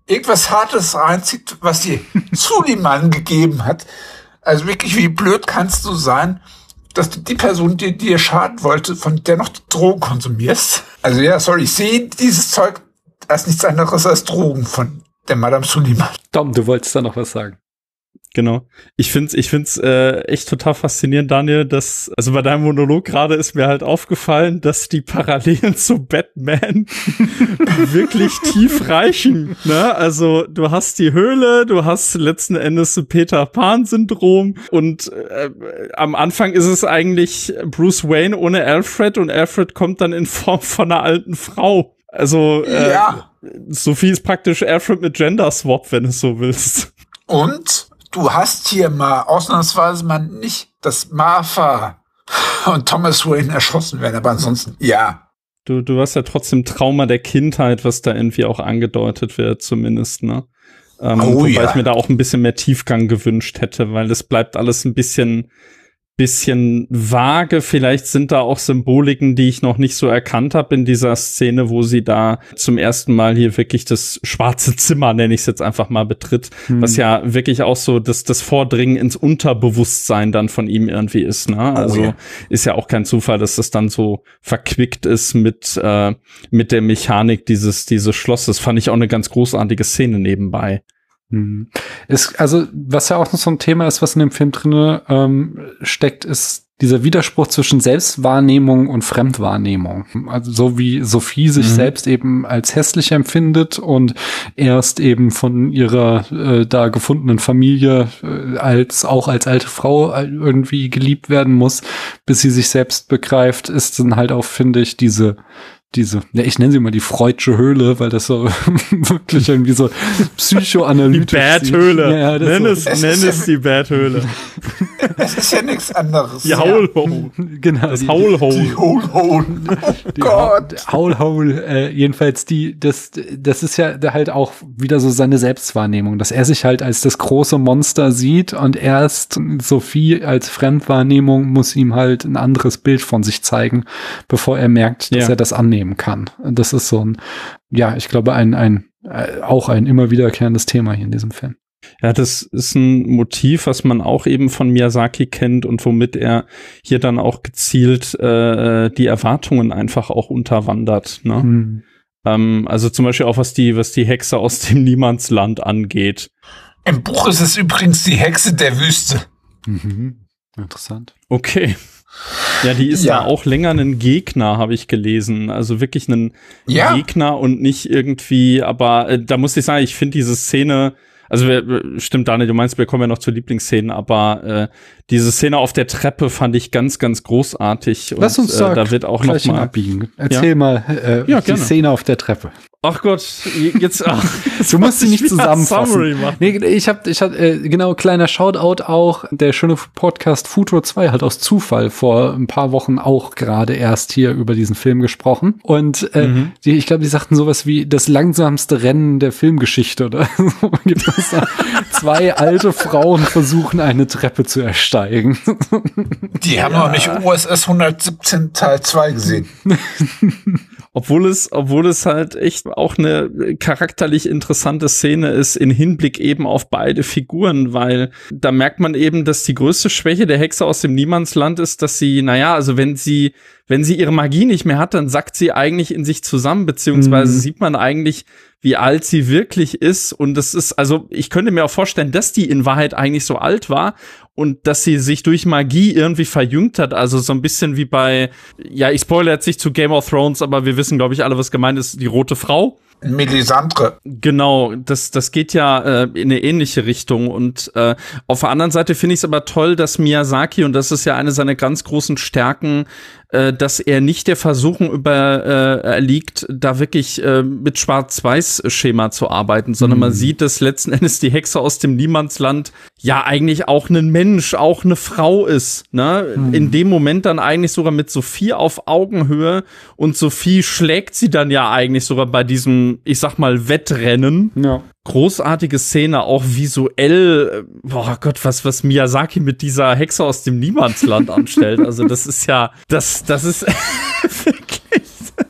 C: irgendwas Hartes reinzieht, was sie Suliman [laughs] gegeben hat. Also wirklich, wie blöd kannst du sein, dass du die Person, die dir schaden wollte, von der noch Drogen konsumierst? Also ja, sorry, ich sehe dieses Zeug als nichts anderes als Drogen von der Madame Suliman.
D: Tom, du wolltest da noch was sagen.
B: Genau. Ich find's, ich find's äh, echt total faszinierend, Daniel, dass, also bei deinem Monolog gerade ist mir halt aufgefallen, dass die Parallelen [laughs] zu Batman [laughs] wirklich tief reichen. Ne? Also du hast die Höhle, du hast letzten Endes Peter Pan-Syndrom und äh, am Anfang ist es eigentlich Bruce Wayne ohne Alfred und Alfred kommt dann in Form von einer alten Frau. Also äh, ja. Sophie ist praktisch Alfred mit Gender Swap, wenn du es so willst.
C: Und du hast hier mal ausnahmsweise mal nicht, dass Martha und Thomas Wayne erschossen werden, aber ansonsten ja.
B: Du, du hast ja trotzdem Trauma der Kindheit, was da irgendwie auch angedeutet wird, zumindest, ne? Ähm, oh, wobei ja. ich mir da auch ein bisschen mehr Tiefgang gewünscht hätte, weil es bleibt alles ein bisschen bisschen vage. Vielleicht sind da auch Symboliken, die ich noch nicht so erkannt habe in dieser Szene, wo sie da zum ersten Mal hier wirklich das schwarze Zimmer, nenne ich es jetzt einfach mal, betritt, hm. was ja wirklich auch so das, das Vordringen ins Unterbewusstsein dann von ihm irgendwie ist. Ne? Oh also oh, ja. ist ja auch kein Zufall, dass das dann so verquickt ist mit, äh, mit der Mechanik dieses, dieses Schlosses. Fand ich auch eine ganz großartige Szene nebenbei.
D: Ist, also, was ja auch noch so ein Thema ist, was in dem Film drinne ähm, steckt, ist dieser Widerspruch zwischen Selbstwahrnehmung und Fremdwahrnehmung. Also so wie Sophie sich mhm. selbst eben als hässlich empfindet und erst eben von ihrer äh, da gefundenen Familie äh, als auch als alte Frau irgendwie geliebt werden muss, bis sie sich selbst begreift, ist dann halt auch, finde ich, diese diese, ja, ich nenne sie mal die Freudsche Höhle, weil das so [laughs] wirklich irgendwie so psychoanalytisch
B: Die Bad-Höhle. Ja, nenn, so. es, es nenn es die Bad-Höhle.
C: es ist ja nichts anderes.
B: Die Howl-Hole. [laughs]
D: Genau.
B: Das Howl-Hole.
C: Die Howl-Hole. [laughs] Oh Gott.
D: Howl-Hole. Äh, jedenfalls die, das, das ist ja halt auch wieder so seine Selbstwahrnehmung, dass er sich halt als das große Monster sieht und erst Sophie als Fremdwahrnehmung muss ihm halt ein anderes Bild von sich zeigen, bevor er merkt, dass ja. er das annimmt nehmen kann. Das ist so ein, ja, ich glaube, ein, ein, äh, auch ein immer wiederkehrendes Thema hier in diesem Film.
B: Ja, das ist ein Motiv, was man auch eben von Miyazaki kennt und womit er hier dann auch gezielt äh, die Erwartungen einfach auch unterwandert. Ne? Hm. Ähm, also zum Beispiel auch was die, was die Hexe aus dem Niemandsland angeht.
C: Im Buch ist es übrigens die Hexe der Wüste.
D: Mhm. Interessant.
B: Okay. Ja, die ist ja. da auch länger ein Gegner, habe ich gelesen. Also wirklich ein ja. Gegner und nicht irgendwie, aber äh, da muss ich sagen, ich finde diese Szene, also stimmt Daniel, du meinst, wir kommen ja noch zur Lieblingsszenen, aber äh, diese Szene auf der Treppe fand ich ganz, ganz großartig.
D: Lass uns
B: und, äh, da wird auch noch mal
D: abbiegen. Erzähl ja. mal äh, ja, die Szene auf der Treppe.
B: Ach Gott, jetzt, [laughs] ach,
D: du musst sie nicht zusammenfassen. Nee, ich habe ich hab, äh, genau kleiner Shoutout auch der schöne Podcast Futur 2 hat aus Zufall vor ein paar Wochen auch gerade erst hier über diesen Film gesprochen und äh, mhm. die, ich glaube, die sagten sowas wie das langsamste Rennen der Filmgeschichte oder [laughs] so gibt es da. Zwei alte Frauen versuchen eine Treppe zu ersteigen.
C: Die haben ja. noch nicht USS 117 Teil 2 gesehen. [laughs]
B: obwohl es, obwohl es halt echt auch eine charakterlich interessante Szene ist in Hinblick eben auf beide Figuren, weil da merkt man eben, dass die größte Schwäche der Hexe aus dem Niemandsland ist, dass sie, naja, also wenn sie, wenn sie ihre Magie nicht mehr hat, dann sackt sie eigentlich in sich zusammen, beziehungsweise mhm. sieht man eigentlich, wie alt sie wirklich ist. Und es ist, also ich könnte mir auch vorstellen, dass die in Wahrheit eigentlich so alt war und dass sie sich durch Magie irgendwie verjüngt hat. Also so ein bisschen wie bei, ja, ich spoilere jetzt nicht zu Game of Thrones, aber wir wissen, glaube ich, alle, was gemeint ist, die rote Frau.
C: Melisandre.
B: Genau, das, das geht ja äh, in eine ähnliche Richtung. Und äh, auf der anderen Seite finde ich es aber toll, dass Miyazaki, und das ist ja eine seiner ganz großen Stärken, äh, dass er nicht der Versuchung überliegt, äh, da wirklich äh, mit Schwarz-Weiß-Schema zu arbeiten, sondern mhm. man sieht, dass letzten [laughs] Endes die Hexe aus dem Niemandsland ja eigentlich auch ein Mensch, auch eine Frau ist. Ne? Mhm. In dem Moment dann eigentlich sogar mit Sophie auf Augenhöhe und Sophie schlägt sie dann ja eigentlich sogar bei diesem, ich sag mal, Wettrennen. Ja großartige Szene, auch visuell. Boah Gott, was, was Miyazaki mit dieser Hexe aus dem Niemandsland anstellt. Also, das ist ja, das, das ist [laughs]
C: wirklich.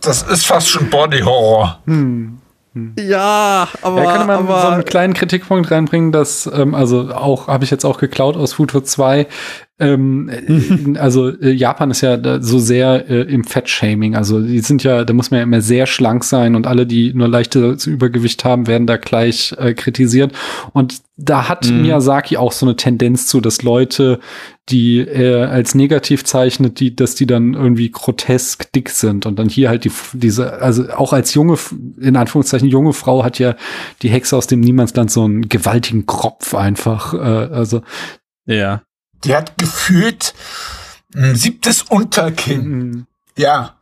C: Das ist fast schon Body Horror.
B: Hm. Hm. Ja, aber.
D: Ja, kann man
B: aber,
D: so einen kleinen Kritikpunkt reinbringen, dass, ähm, also auch, habe ich jetzt auch geklaut aus Futur 2, ähm, mhm. also äh, Japan ist ja so sehr äh, im Fettshaming. Also die sind ja, da muss man ja immer sehr schlank sein und alle, die nur leichtes Übergewicht haben, werden da gleich äh, kritisiert. Und da hat mhm. Miyazaki auch so eine Tendenz zu, dass Leute, die er als negativ zeichnet, die, dass die dann irgendwie grotesk dick sind und dann hier halt die, diese, also auch als junge, in Anführungszeichen junge Frau hat ja die Hexe aus dem Niemandsland so einen gewaltigen Kropf einfach, äh, also.
B: Ja.
C: Die hat gefühlt ein siebtes Unterkinn. Mhm. Ja.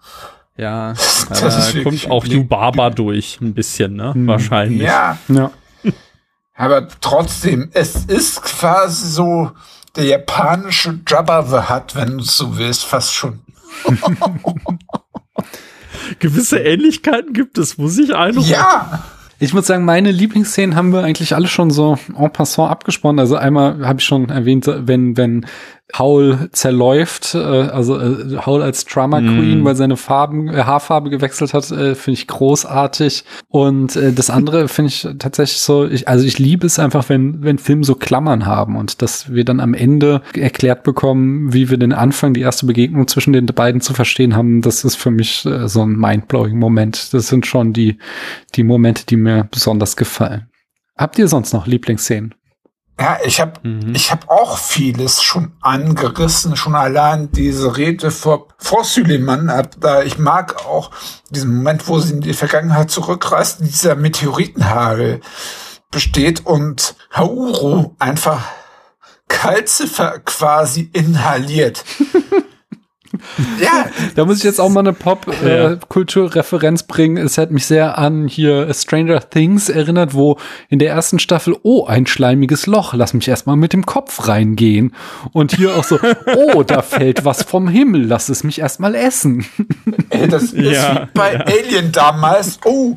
B: Ja, [laughs] das äh, kommt auch Yubaba durch, ein bisschen, ne? Mhm. Wahrscheinlich.
C: Ja. ja. [laughs] Aber trotzdem, es ist quasi so der japanische Jabba the Hutt, wenn du so willst, fast schon. [laughs]
B: Gewisse Ähnlichkeiten gibt es, muss ich einräumen.
C: Ja.
D: Ich muss sagen, meine Lieblingsszenen haben wir eigentlich alle schon so en passant abgesprochen. Also einmal habe ich schon erwähnt, wenn, wenn Howl zerläuft, äh, also äh, Howl als Drama Queen, mm. weil seine Farben, äh, Haarfarbe gewechselt hat, äh, finde ich großartig. Und äh, das andere finde ich tatsächlich so, ich, also ich liebe es einfach, wenn, wenn Filme so Klammern haben und dass wir dann am Ende erklärt bekommen, wie wir den Anfang, die erste Begegnung zwischen den beiden zu verstehen haben, das ist für mich äh, so ein mindblowing Moment. Das sind schon die, die Momente, die mir besonders gefallen. Habt ihr sonst noch Lieblingsszenen?
C: Ja, ich habe mhm. ich habe auch vieles schon angerissen, schon allein diese Rede vor vor Süleyman. Da ich mag auch diesen Moment, wo sie in die Vergangenheit zurückreist, dieser Meteoritenhagel besteht und Hauru einfach Kalziffer quasi inhaliert. [laughs]
D: ja. [laughs] Da muss ich jetzt auch mal eine Pop-Kulturreferenz äh, bringen. Es hat mich sehr an hier Stranger Things erinnert, wo in der ersten Staffel, oh, ein schleimiges Loch, lass mich erstmal mit dem Kopf reingehen. Und hier auch so, oh, da fällt was vom Himmel, lass es mich erstmal essen.
C: Ey, das ist ja, wie bei ja. Alien damals. Oh,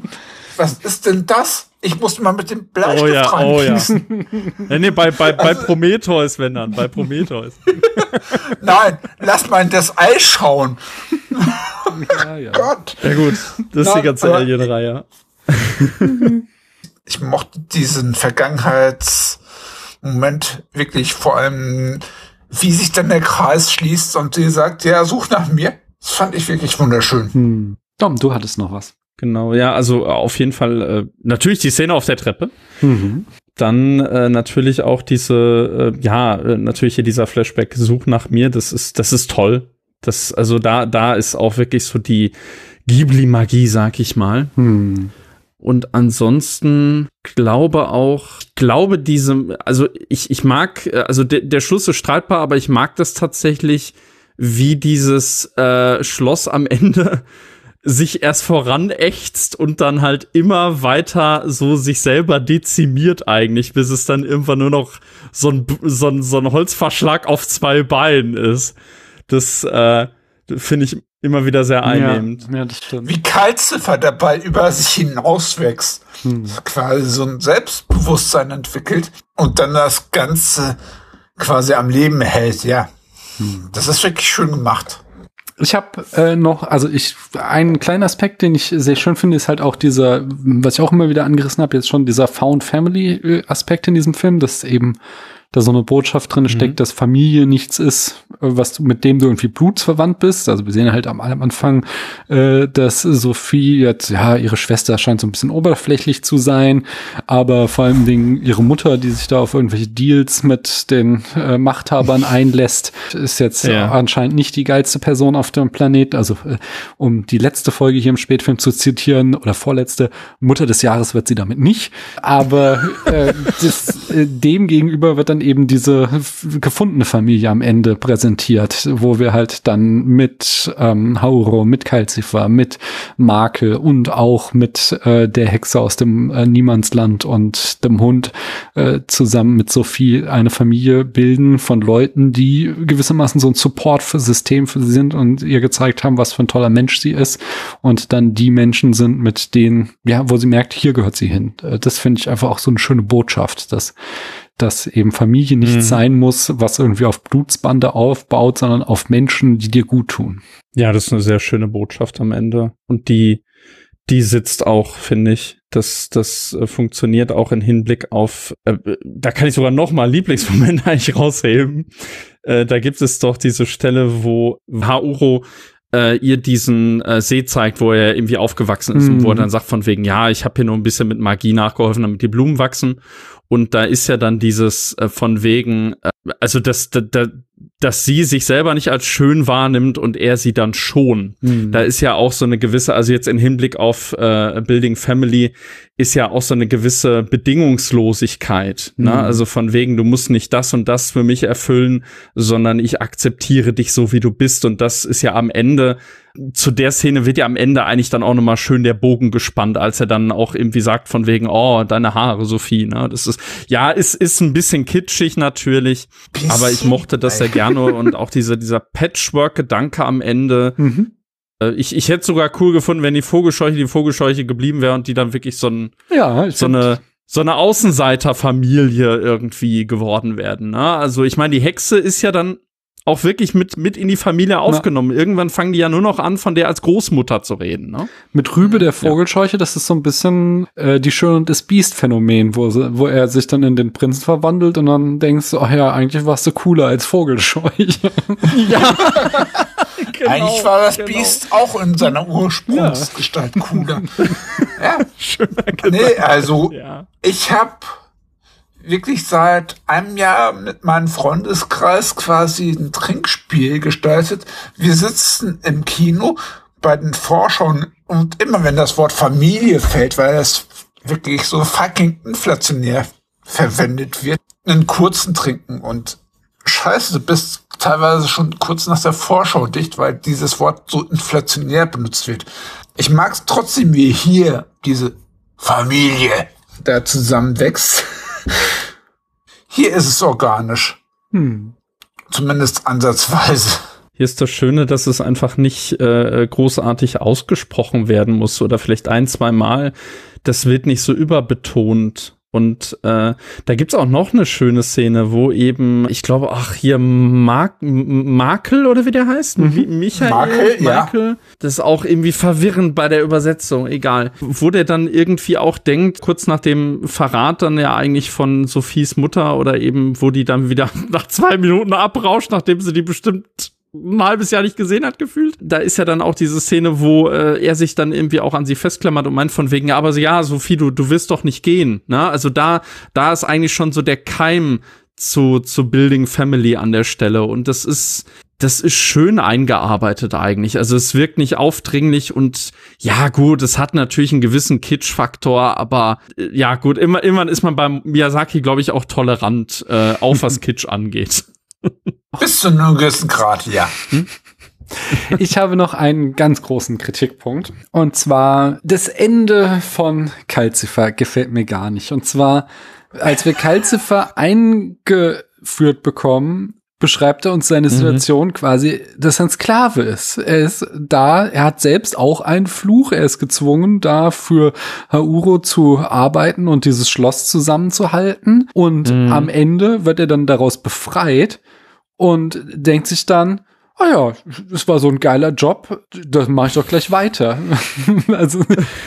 C: was ist denn das? Ich musste mal mit dem Bleistift
B: oh ja, oh ja. [laughs] ja. Nee, bei, bei, bei also, Prometheus, wenn dann, bei Prometheus. [laughs]
C: Nein, lass mal in das Ei schauen.
B: Ja, ja. [laughs] Gott. Ja gut, das ist die ganze Alien-Reihe.
C: ich mochte diesen Vergangenheitsmoment wirklich vor allem, wie sich dann der Kreis schließt und sie sagt, ja, such nach mir. Das fand ich wirklich wunderschön.
D: Hm. Tom, du hattest noch was.
B: Genau, ja, also auf jeden Fall äh, natürlich die Szene auf der Treppe. Mhm. Dann äh, natürlich auch diese, äh, ja, äh, natürlich hier dieser Flashback Such nach mir, das ist, das ist toll. Das, also da, da ist auch wirklich so die Ghibli-Magie, sag ich mal. Mhm. Und ansonsten glaube auch, glaube diesem, also ich, ich mag, äh, also de, der Schluss ist streitbar, aber ich mag das tatsächlich, wie dieses äh, Schloss am Ende sich erst voranächzt und dann halt immer weiter so sich selber dezimiert eigentlich, bis es dann irgendwann nur noch so ein, so ein, so ein Holzverschlag auf zwei Beinen ist. Das äh, finde ich immer wieder sehr einnehmend.
C: Ja, ja, das stimmt. Wie Kaltziffer der Ball über sich hinauswächst. Hm. Quasi so ein Selbstbewusstsein entwickelt und dann das Ganze quasi am Leben hält, ja. Hm. Das ist wirklich schön gemacht.
D: Ich habe äh, noch, also ich, einen kleinen Aspekt, den ich sehr schön finde, ist halt auch dieser, was ich auch immer wieder angerissen habe, jetzt schon dieser Found Family äh, Aspekt in diesem Film, dass eben da so eine Botschaft drin steckt, mhm. dass Familie nichts ist, was du, mit dem du irgendwie blutsverwandt bist. Also wir sehen halt am, am Anfang, äh, dass Sophie jetzt, ja, ihre Schwester scheint so ein bisschen oberflächlich zu sein, aber vor allem Dingen ihre Mutter, die sich da auf irgendwelche Deals mit den äh, Machthabern [laughs] einlässt, ist jetzt ja. anscheinend nicht die geilste Person auf dem Planeten. Also äh, um die letzte Folge hier im Spätfilm zu zitieren oder vorletzte, Mutter des Jahres wird sie damit nicht. Aber äh, das, äh, dem gegenüber wird dann eben diese gefundene Familie am Ende präsentiert, wo wir halt dann mit ähm, Hauro, mit Calcifer, mit Makel und auch mit äh, der Hexe aus dem äh, Niemandsland und dem Hund äh, zusammen mit Sophie eine Familie bilden von Leuten, die gewissermaßen so ein Support-System für sie sind und ihr gezeigt haben, was für ein toller Mensch sie ist und dann die Menschen sind, mit denen, ja, wo sie merkt, hier gehört sie hin. Äh, das finde ich einfach auch so eine schöne Botschaft, dass dass eben Familie nicht mhm. sein muss, was irgendwie auf Blutsbande aufbaut, sondern auf Menschen, die dir gut tun.
B: Ja, das ist eine sehr schöne Botschaft am Ende. Und die, die sitzt auch, finde ich. Das, das äh, funktioniert auch in Hinblick auf, äh, da kann ich sogar noch mal Lieblingsmoment [laughs] eigentlich rausheben. Äh, da gibt es doch diese Stelle, wo Hauro äh, ihr diesen äh, See zeigt, wo er irgendwie aufgewachsen ist mm. und wo er mhm. dann sagt von wegen, ja, ich habe hier nur ein bisschen mit Magie nachgeholfen, damit die Blumen wachsen. Und da ist ja dann dieses äh, von wegen, äh, also das, da, da, dass sie sich selber nicht als schön wahrnimmt und er sie dann schon. Mhm. Da ist ja auch so eine gewisse, also jetzt im Hinblick auf äh, Building Family, ist ja auch so eine gewisse Bedingungslosigkeit. Ne? Mhm. Ne? Also von wegen, du musst nicht das und das für mich erfüllen, sondern ich akzeptiere dich so, wie du bist. Und das ist ja am Ende zu der Szene wird ja am Ende eigentlich dann auch nochmal schön der Bogen gespannt, als er dann auch irgendwie sagt von wegen, oh, deine Haare, Sophie, ne? Das ist, ja, ist, ist ein bisschen kitschig natürlich, bisschen, aber ich mochte das sehr gerne und auch diese, dieser Patchwork-Gedanke am Ende. Mhm. Äh, ich, ich hätte sogar cool gefunden, wenn die Vogelscheuche die Vogelscheuche geblieben wäre und die dann wirklich so ein, ja, so eine, so eine Außenseiterfamilie irgendwie geworden werden. Ne? Also ich meine, die Hexe ist ja dann auch wirklich mit, mit in die Familie aufgenommen. Na. Irgendwann fangen die ja nur noch an, von der als Großmutter zu reden. Ne?
D: Mit Rübe der Vogelscheuche, ja. das ist so ein bisschen äh, die Schön und das Biest-Phänomen, wo, wo er sich dann in den Prinzen verwandelt und dann denkst du, ach ja, eigentlich warst du cooler als Vogelscheuche. [laughs] Ja. [laughs]
C: genau, Eigentlich war das genau. Biest auch in seiner Ursprungsgestalt cooler. [laughs] ja. Nee, also ja. ich habe wirklich seit einem Jahr mit meinem Freundeskreis quasi ein Trinkspiel gestaltet. Wir sitzen im Kino bei den Vorschauen und immer wenn das Wort Familie fällt, weil das wirklich so fucking inflationär verwendet wird, einen kurzen trinken und scheiße, du bist teilweise schon kurz nach der Vorschau dicht, weil dieses Wort so inflationär benutzt wird. Ich mag es trotzdem, wie hier diese Familie da zusammenwächst. Hier ist es organisch. Hm. Zumindest ansatzweise.
B: Hier ist das Schöne, dass es einfach nicht äh, großartig ausgesprochen werden muss oder vielleicht ein, zwei Mal. Das wird nicht so überbetont. Und äh, da gibt's auch noch eine schöne Szene, wo eben, ich glaube, ach, hier Mark, Makel oder wie der heißt? Mhm. Michael? Makel, Michael. Ja. Das ist auch irgendwie verwirrend bei der Übersetzung, egal. Wo der dann irgendwie auch denkt, kurz nach dem Verrat dann ja eigentlich von Sophies Mutter oder eben, wo die dann wieder [laughs] nach zwei Minuten abrauscht, nachdem sie die bestimmt ein halbes Jahr nicht gesehen hat, gefühlt. Da ist ja dann auch diese Szene, wo äh, er sich dann irgendwie auch an sie festklammert und meint von wegen, ja, aber so, ja, Sophie, du, du wirst doch nicht gehen. Ne? Also da, da ist eigentlich schon so der Keim zu, zu Building Family an der Stelle. Und das ist, das ist schön eingearbeitet eigentlich. Also es wirkt nicht aufdringlich und ja, gut, es hat natürlich einen gewissen Kitsch-Faktor, aber äh, ja, gut, immer, immer ist man beim Miyazaki, glaube ich, auch tolerant, äh, auch was [laughs] Kitsch angeht.
C: Bis zu einem gewissen Grad, ja. Hm?
D: Ich habe noch einen ganz großen Kritikpunkt. Und zwar, das Ende von Calcifer gefällt mir gar nicht. Und zwar, als wir Calcifer eingeführt bekommen, beschreibt er uns seine mhm. Situation mhm. quasi, dass er ein Sklave ist. Er ist da, er hat selbst auch einen Fluch, er ist gezwungen, da für Hauro zu arbeiten und dieses Schloss zusammenzuhalten. Und mhm. am Ende wird er dann daraus befreit und denkt sich dann, ah ja, das war so ein geiler Job, das mache ich doch gleich weiter. [laughs] also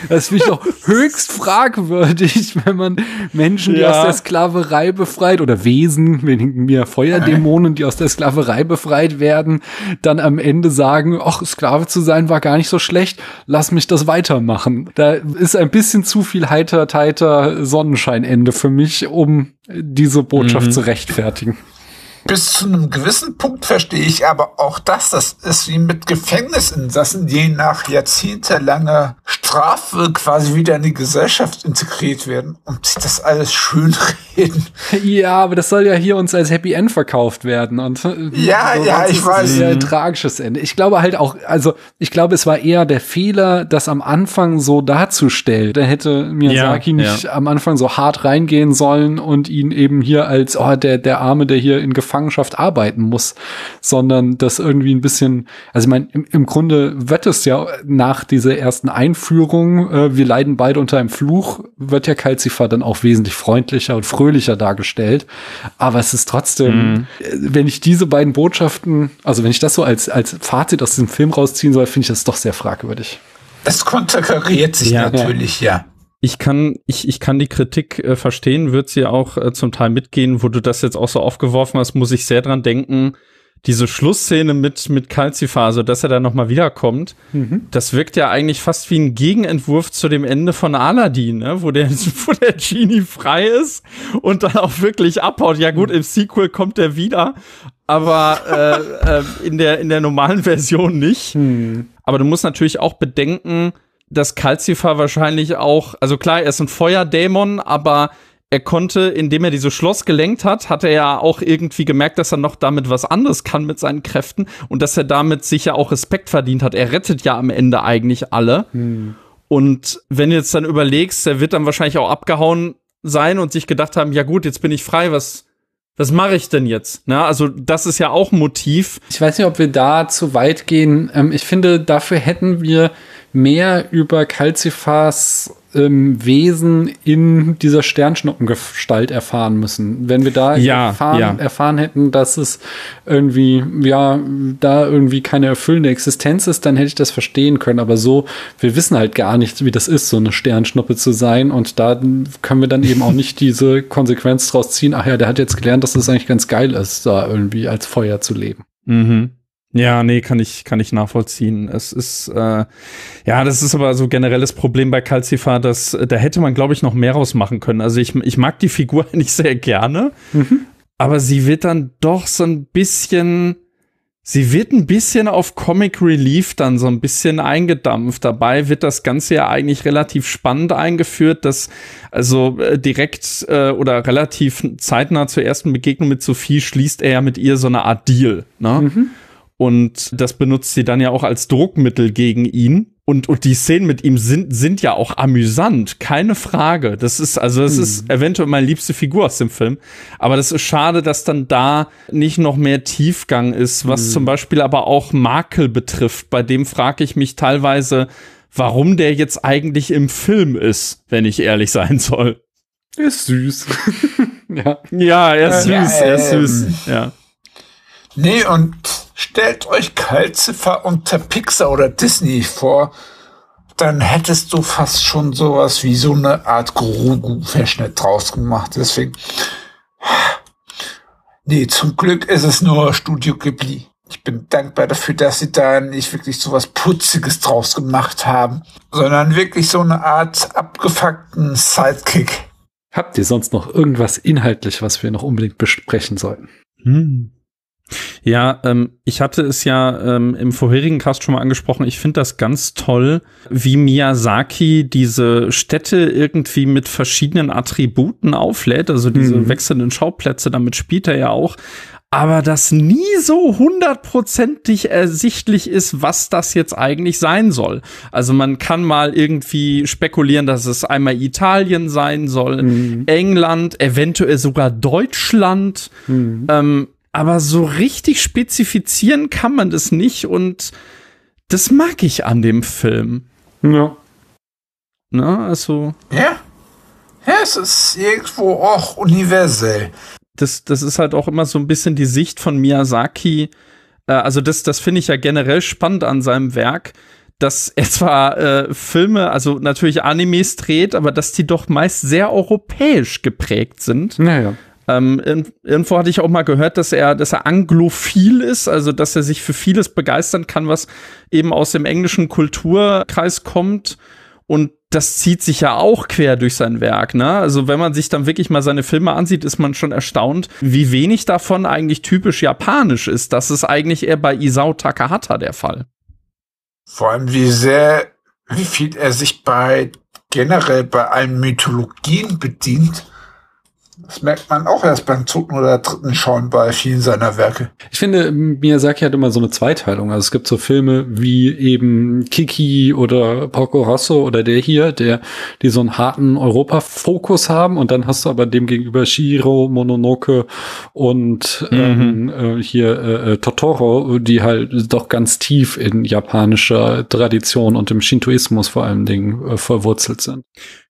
D: das finde ich doch höchst fragwürdig, wenn man Menschen, die ja. aus der Sklaverei befreit oder Wesen, wenigen mir Feuerdämonen, die aus der Sklaverei befreit werden, dann am Ende sagen, ach, Sklave zu sein war gar nicht so schlecht, lass mich das weitermachen. Da ist ein bisschen zu viel heiter, teiter Sonnenscheinende für mich, um diese Botschaft mhm. zu rechtfertigen.
C: Bis zu einem gewissen Punkt verstehe ich aber auch das. Das ist wie mit Gefängnisinsassen, die nach jahrzehntelanger Strafe quasi wieder in die Gesellschaft integriert werden und sich das alles schön reden. [laughs]
D: Ja, aber das soll ja hier uns als Happy End verkauft werden. Und
C: ja, so ja, ich weiß.
D: Ein tragisches Ende. Ich glaube halt auch, also ich glaube, es war eher der Fehler, das am Anfang so darzustellen. Da hätte Miyazaki ja, nicht ja. am Anfang so hart reingehen sollen und ihn eben hier als, oh, der, der Arme, der hier in Gefahr Gefangenschaft arbeiten muss, sondern das irgendwie ein bisschen, also ich meine, im, im Grunde wird es ja nach dieser ersten Einführung, äh, wir leiden beide unter einem Fluch, wird ja Calcifer dann auch wesentlich freundlicher und fröhlicher dargestellt. Aber es ist trotzdem, mhm. Äh, wenn ich diese beiden Botschaften, also wenn ich das so als, als Fazit aus diesem Film rausziehen soll, finde ich das doch sehr fragwürdig.
C: Es konterkariert sich ja, natürlich, ja. ja
B: ich kann, ich, ich kann die Kritik äh, verstehen, wird sie auch äh, zum Teil mitgehen, wo du das jetzt auch so aufgeworfen hast, muss ich sehr dran denken. Diese Schlussszene mit, mit Calciphase, dass er da nochmal wiederkommt, mhm. das wirkt ja eigentlich fast wie ein Gegenentwurf zu dem Ende von Aladdin, ne? wo, der, [laughs] wo der Genie frei ist und dann auch wirklich abhaut. Ja gut, im Sequel kommt er wieder, aber äh, äh, in, der, in der normalen Version nicht. Mhm. Aber du musst natürlich auch bedenken, dass Calcifer wahrscheinlich auch, also klar, er ist ein Feuerdämon, aber er konnte, indem er dieses Schloss gelenkt hat, hat er ja auch irgendwie gemerkt, dass er noch damit was anderes kann mit seinen Kräften und dass er damit sicher auch Respekt verdient hat. Er rettet ja am Ende eigentlich alle. Hm. Und wenn du jetzt dann überlegst, er wird dann wahrscheinlich auch abgehauen sein und sich gedacht haben, ja gut, jetzt bin ich frei, was, was mache ich denn jetzt? Na, also das ist ja auch ein Motiv.
D: Ich weiß nicht, ob wir da zu weit gehen. Ähm, ich finde, dafür hätten wir mehr über Calcifars ähm, Wesen in dieser Sternschnuppengestalt erfahren müssen. Wenn wir da ja, erfahren, ja. erfahren hätten, dass es irgendwie, ja, da irgendwie keine erfüllende Existenz ist, dann hätte ich das verstehen können. Aber so, wir wissen halt gar nicht, wie das ist, so eine Sternschnuppe zu sein. Und da können wir dann eben auch nicht [laughs] diese Konsequenz draus ziehen. Ach ja, der hat jetzt gelernt, dass es das eigentlich ganz geil ist, da irgendwie als Feuer zu leben.
B: Mhm. Ja, nee, kann ich, kann ich nachvollziehen. Es ist, äh, ja, das ist aber so generelles Problem bei Calcifer, dass äh, da hätte man, glaube ich, noch mehr rausmachen können. Also ich, ich mag die Figur [laughs] eigentlich sehr gerne, mhm. aber sie wird dann doch so ein bisschen, sie wird ein bisschen auf Comic Relief dann so ein bisschen eingedampft. Dabei wird das Ganze ja eigentlich relativ spannend eingeführt, dass also äh, direkt äh, oder relativ zeitnah zur ersten Begegnung mit Sophie schließt er ja mit ihr so eine Art Deal, ne? Mhm und das benutzt sie dann ja auch als Druckmittel gegen ihn. Und, und die Szenen mit ihm sind, sind ja auch amüsant, keine Frage. Das ist, also, das hm. ist eventuell meine liebste Figur aus dem Film. Aber das ist schade, dass dann da nicht noch mehr Tiefgang ist, was hm. zum Beispiel aber auch Makel betrifft. Bei dem frage ich mich teilweise, warum der jetzt eigentlich im Film ist, wenn ich ehrlich sein soll.
D: Er ist süß. [laughs]
B: ja. Ja, er ist süß, er ist süß, ja.
C: Nee, und stellt euch Kalzifer unter Pixar oder Disney vor, dann hättest du fast schon sowas wie so eine Art Grogu-Verschnitt draus gemacht. Deswegen, nee, zum Glück ist es nur Studio Ghibli. Ich bin dankbar dafür, dass sie da nicht wirklich sowas Putziges draus gemacht haben, sondern wirklich so eine Art abgefuckten Sidekick.
D: Habt ihr sonst noch irgendwas inhaltlich, was wir noch unbedingt besprechen sollten?
B: Hm. Ja, ähm, ich hatte es ja ähm, im vorherigen Cast schon mal angesprochen. Ich finde das ganz toll, wie Miyazaki diese Städte irgendwie mit verschiedenen Attributen auflädt, also diese mhm. wechselnden Schauplätze, damit spielt er ja auch. Aber das nie so hundertprozentig ersichtlich ist, was das jetzt eigentlich sein soll. Also man kann mal irgendwie spekulieren, dass es einmal Italien sein soll, mhm. England, eventuell sogar Deutschland. Mhm. Ähm, aber so richtig spezifizieren kann man das nicht und das mag ich an dem Film.
D: Ja.
B: Na, also.
C: Ja. Ja, es ist irgendwo auch universell.
B: Das, das ist halt auch immer so ein bisschen die Sicht von Miyazaki. Äh, also, das, das finde ich ja generell spannend an seinem Werk, dass er zwar äh, Filme, also natürlich Animes dreht, aber dass die doch meist sehr europäisch geprägt sind.
D: Naja.
B: Ähm, irgendwo hatte ich auch mal gehört, dass er, dass er anglophil ist, also dass er sich für vieles begeistern kann, was eben aus dem englischen Kulturkreis kommt. Und das zieht sich ja auch quer durch sein Werk, ne? Also wenn man sich dann wirklich mal seine Filme ansieht, ist man schon erstaunt, wie wenig davon eigentlich typisch japanisch ist. Das ist eigentlich eher bei Isao Takahata der Fall.
C: Vor allem wie sehr, wie viel er sich bei generell bei allen Mythologien bedient das merkt man auch erst beim zweiten oder dritten Schauen bei vielen seiner Werke.
D: Ich finde, Miyazaki hat immer so eine Zweiteilung. Also es gibt so Filme wie eben Kiki oder Porco Rosso oder der hier, der, die so einen harten Europa-Fokus haben und dann hast du aber dem gegenüber Shiro, Mononoke und mhm. ähm, äh, hier äh, äh, Totoro, die halt doch ganz tief in japanischer Tradition und im Shintoismus vor allen Dingen äh, verwurzelt sind.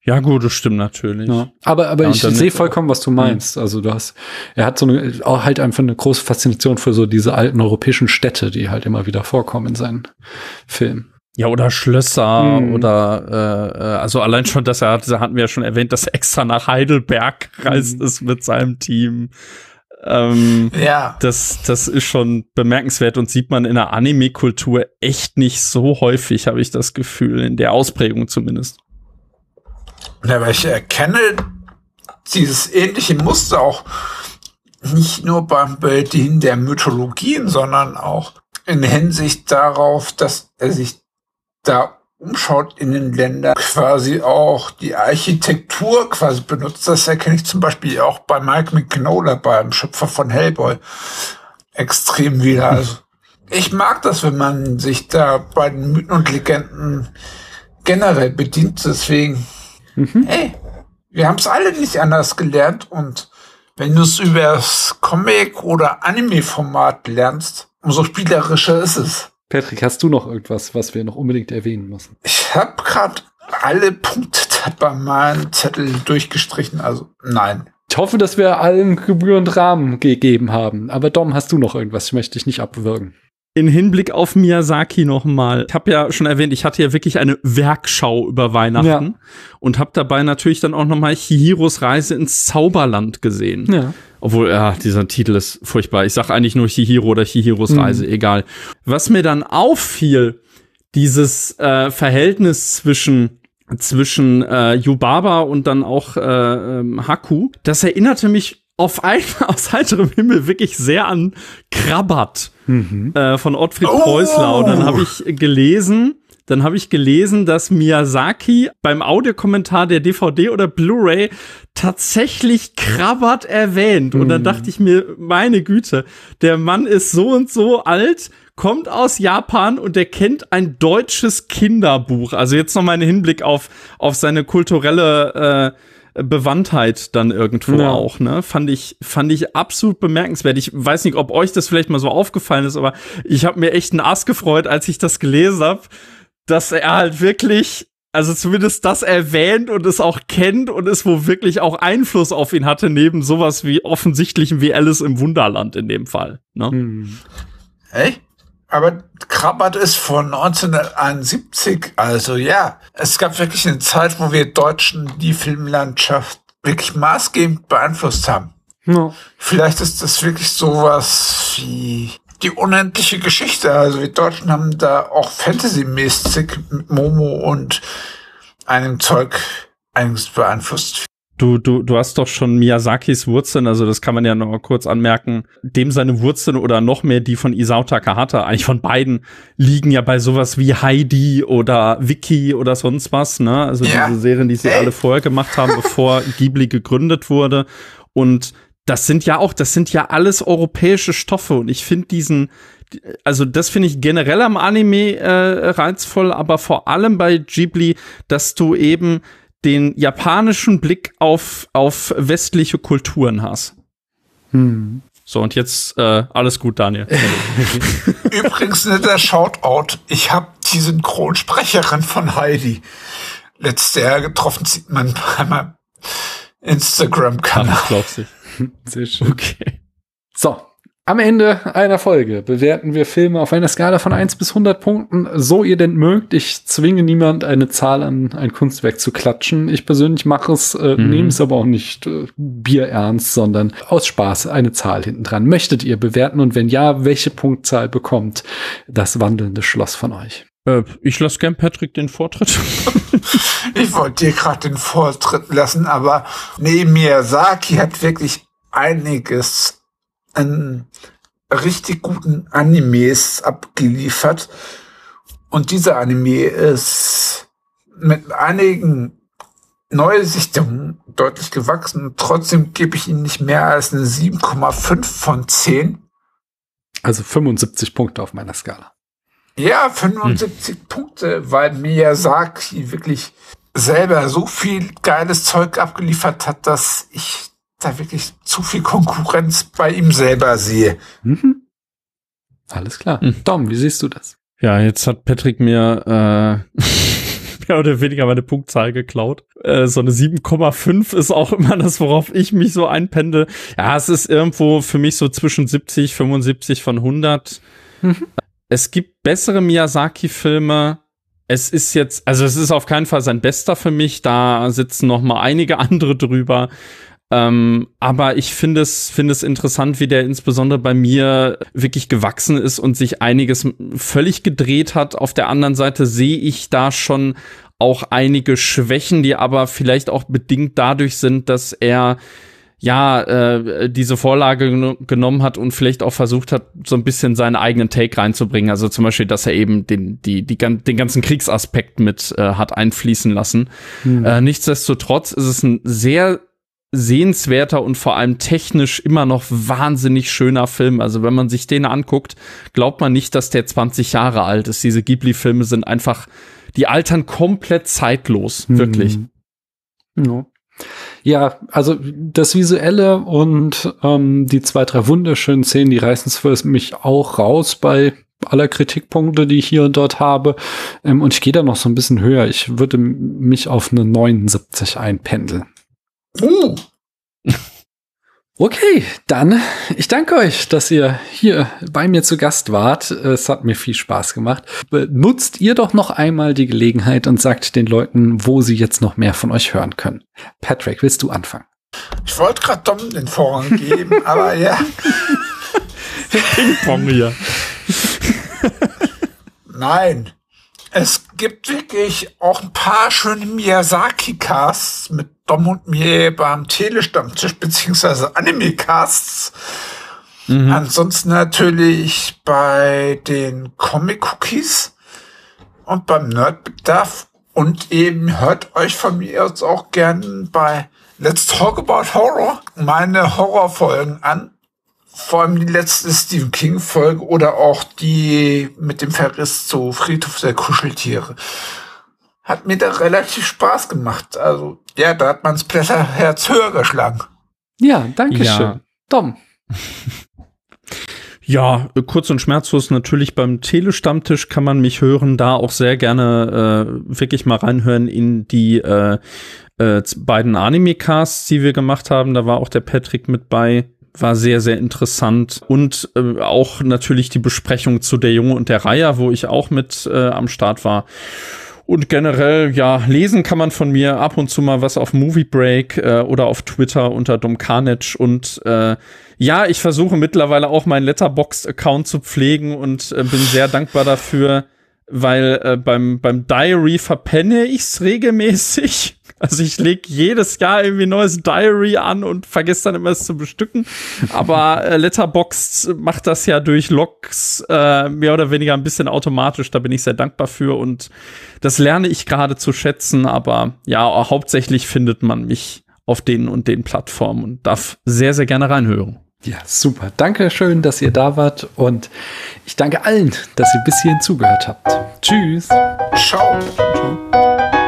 B: Ja, gut, das stimmt natürlich. Ja.
D: Aber, aber ja, ich sehe vollkommen, was du meinst. Also du hast, er hat so eine, auch halt einfach eine große Faszination für so diese alten europäischen Städte, die halt immer wieder vorkommen in seinen Filmen.
B: Ja, oder Schlösser hm. oder äh, äh also allein schon, dass er hat, da hatten wir ja schon erwähnt, dass er extra nach Heidelberg reist hm. ist mit seinem Team. Ähm, ja. Das, das ist schon bemerkenswert und sieht man in der Anime-Kultur echt nicht so häufig, habe ich das Gefühl, in der Ausprägung zumindest.
C: Aber ich erkenne dieses ähnliche Muster auch nicht nur beim Bedienen der Mythologien, sondern auch in Hinsicht darauf, dass er sich da umschaut in den Ländern, quasi auch die Architektur quasi benutzt. Das erkenne ich zum Beispiel auch bei Mike McNola, beim Schöpfer von Hellboy, extrem wieder. Also ich mag das, wenn man sich da bei den Mythen und Legenden generell bedient. Deswegen Mhm. Hey, wir haben es alle nicht anders gelernt und wenn du es übers Comic- oder Anime-Format lernst, umso spielerischer ist es.
D: Patrick, hast du noch irgendwas, was wir noch unbedingt erwähnen müssen?
C: Ich habe gerade alle Punkte [laughs] bei meinem Zettel durchgestrichen, also nein.
D: Ich hoffe, dass wir allen gebührend Rahmen gegeben haben. Aber Dom, hast du noch irgendwas? Ich möchte dich nicht abwürgen
B: in Hinblick auf Miyazaki nochmal. Ich habe ja schon erwähnt, ich hatte ja wirklich eine Werkschau über Weihnachten ja. und habe dabei natürlich dann auch nochmal Chihiros Reise ins Zauberland gesehen. Ja. Obwohl, ja, dieser Titel ist furchtbar. Ich sag eigentlich nur Chihiro oder Chihiros
D: Mhm.
B: Reise, egal. Was mir dann auffiel, dieses äh, Verhältnis zwischen zwischen äh, Yubaba und dann auch äh, ähm, Haku, das erinnerte mich auf einmal [laughs] aus heiterem Himmel wirklich sehr an Krabbat
D: Mhm.
B: äh, von Ottfried
C: Oh!
B: Preußler. Und dann habe ich gelesen, dann habe ich gelesen, dass Miyazaki beim Audiokommentar der DVD oder Blu-ray tatsächlich Krabbat erwähnt. Und dann dachte ich mir, meine Güte, der Mann ist so und so alt, kommt aus Japan und der kennt ein deutsches Kinderbuch. Also jetzt noch mal ein Hinblick auf, auf seine kulturelle äh, Bewandtheit dann irgendwo
D: Ja.
B: auch, ne? Fand ich, fand ich absolut bemerkenswert. Ich weiß nicht, ob euch das vielleicht mal so aufgefallen ist, aber ich habe mir echt einen Ass gefreut, als ich das gelesen habe, dass er halt wirklich, also zumindest das erwähnt und es auch kennt und es wo wirklich auch Einfluss auf ihn hatte, neben sowas wie offensichtlichem wie Alice im Wunderland in dem Fall. Ne?
D: Mhm.
C: Hey? Aber Krabbat ist von 1971, also ja. Es gab wirklich eine Zeit, wo wir Deutschen die Filmlandschaft wirklich maßgebend beeinflusst haben.
D: Ja.
C: Vielleicht ist das wirklich sowas wie die unendliche Geschichte. Also wir Deutschen haben da auch Fantasy-mäßig mit Momo und einem Zeug einiges beeinflusst.
B: Du, du, du hast doch schon Miyazakis Wurzeln, also das kann man ja noch mal kurz anmerken. Dem seine Wurzeln oder noch mehr die von Isao Takahata, eigentlich von beiden, liegen ja bei sowas wie Heidi oder Vicky oder sonst was, ne? Also
C: Ja.
B: diese Serien, die sie alle vorher gemacht haben, bevor [laughs] Ghibli gegründet wurde. Und das sind ja auch, das sind ja alles europäische Stoffe und ich finde diesen, also das finde ich generell am Anime äh, reizvoll, aber vor allem bei Ghibli, dass du eben den japanischen Blick auf, auf westliche Kulturen hast.
D: Hm.
B: So, und jetzt äh, alles gut, Daniel. [laughs]
C: Übrigens netter Shoutout. Ich habe die Synchronsprecherin von Heidi letztes Jahr getroffen. Sieht man bei meinem Instagram-Kanal.
B: Ach, glaubst du. [laughs]
D: Sehr schön.
B: Okay.
D: So, am Ende einer Folge bewerten wir Filme auf einer Skala von 1 bis 100 Punkten, so ihr denn mögt. Ich zwinge niemand, eine Zahl an ein Kunstwerk zu klatschen. Ich persönlich mache es, äh,
B: Mhm.
D: nehme es aber auch nicht äh, bierernst, sondern aus Spaß eine Zahl hinten dran. Möchtet ihr bewerten und wenn ja, welche Punktzahl bekommt das wandelnde Schloss von euch?
B: Äh, ich lasse gern Patrick den Vortritt. [laughs]
C: Ich wollte dir gerade den Vortritt lassen, aber nee, Miyazaki hat wirklich einiges an richtig guten Animes abgeliefert. Und dieser Anime ist mit einigen Neusichtungen deutlich gewachsen. Trotzdem gebe ich ihm nicht mehr als eine 7,5 von 10.
D: Also 75 Punkte auf meiner Skala.
C: Ja, 75 Punkte, weil Miyazaki wirklich selber so viel geiles Zeug abgeliefert hat, dass ich da wirklich zu viel Konkurrenz bei ihm selber sehe.
D: Mhm. Alles klar.
B: Hm.
D: Dom, wie siehst du das?
B: Ja, jetzt hat Patrick mir äh, [laughs] mehr oder weniger meine Punktzahl geklaut. Äh, so eine 7,5 ist auch immer das, worauf ich mich so einpendel. Ja, es ist irgendwo für mich so zwischen 70, 75 von 100.
D: Mhm.
B: Es gibt bessere Miyazaki-Filme. Es ist jetzt, also es ist auf keinen Fall sein bester für mich. Da sitzen noch mal einige andere drüber. Ähm, aber ich finde es, finde es interessant, wie der insbesondere bei mir wirklich gewachsen ist und sich einiges völlig gedreht hat. Auf der anderen Seite sehe ich da schon auch einige Schwächen, die aber vielleicht auch bedingt dadurch sind, dass er ja äh, diese Vorlage geno- genommen hat und vielleicht auch versucht hat, so ein bisschen seinen eigenen Take reinzubringen. Also zum Beispiel, dass er eben den, die, die, den ganzen Kriegsaspekt mit äh, hat einfließen lassen. Äh, nichtsdestotrotz ist es ein sehr sehenswerter und vor allem technisch immer noch wahnsinnig schöner Film. Also wenn man sich den anguckt, glaubt man nicht, dass der 20 Jahre alt ist. Diese Ghibli-Filme sind einfach, die altern komplett zeitlos, wirklich.
D: Ja. Ja, also das Visuelle und ähm, die zwei, drei wunderschönen Szenen, die reißen es für mich auch raus bei aller Kritikpunkte, die ich hier und dort habe. Ähm, und ich gehe da noch so ein bisschen höher. Ich würde mich auf eine 79 einpendeln.
C: Uh, [laughs]
D: Okay, dann ich danke euch, dass ihr hier bei mir zu Gast wart. Es hat mir viel Spaß gemacht. Nutzt ihr doch noch einmal die Gelegenheit und sagt den Leuten, wo sie jetzt noch mehr von euch hören können. Patrick, willst du anfangen?
C: Ich wollte gerade Dom den Vorrang geben, [laughs] aber ja.
B: Ping-Pong hier.
C: Nein. Es gibt wirklich auch ein paar schöne Miyazaki-Casts mit Dom und mir beim Telestammtisch beziehungsweise Anime-Casts. Mhm. Ansonsten natürlich bei den Comic-Cookies und beim Nerdbedarf und eben hört euch von mir jetzt auch gern bei Let's Talk About Horror meine Horrorfolgen an vor allem die letzte Stephen King Folge oder auch die mit dem Verriss zu Friedhof der Kuscheltiere. Hat mir da relativ Spaß gemacht. Also, ja, da hat man's Herz höher geschlagen.
D: Ja, danke ja. schön. Tom. [laughs]
B: Ja, kurz und schmerzlos natürlich beim Telestammtisch kann man mich hören, da auch sehr gerne äh, wirklich mal reinhören in die äh, äh, beiden Anime-Casts, die wir gemacht haben. Da war auch der Patrick mit bei war sehr, sehr interessant. Und äh, auch natürlich die Besprechung zu Der Junge und der Reiher, wo ich auch mit äh, am Start war. Und generell, ja, lesen kann man von mir ab und zu mal was auf Movie Break äh, oder auf Twitter unter Dom Carnage. Und äh, ja, ich versuche mittlerweile auch meinen Letterboxd-Account zu pflegen und äh, bin sehr dankbar dafür, weil äh, beim, beim Diary verpenne ich's regelmäßig. Also ich lege jedes Jahr irgendwie ein neues Diary an und vergesse dann immer es zu bestücken. Aber äh, Letterboxd macht das ja durch Logs äh, mehr oder weniger ein bisschen automatisch. Da bin ich sehr dankbar für und das lerne ich gerade zu schätzen. Aber ja, hauptsächlich findet man mich auf den und den Plattformen und darf sehr, sehr gerne reinhören.
D: Ja, super. Danke schön, dass ihr da wart und ich danke allen, dass ihr bis hierhin zugehört habt. Tschüss.
C: Ciao. Ciao.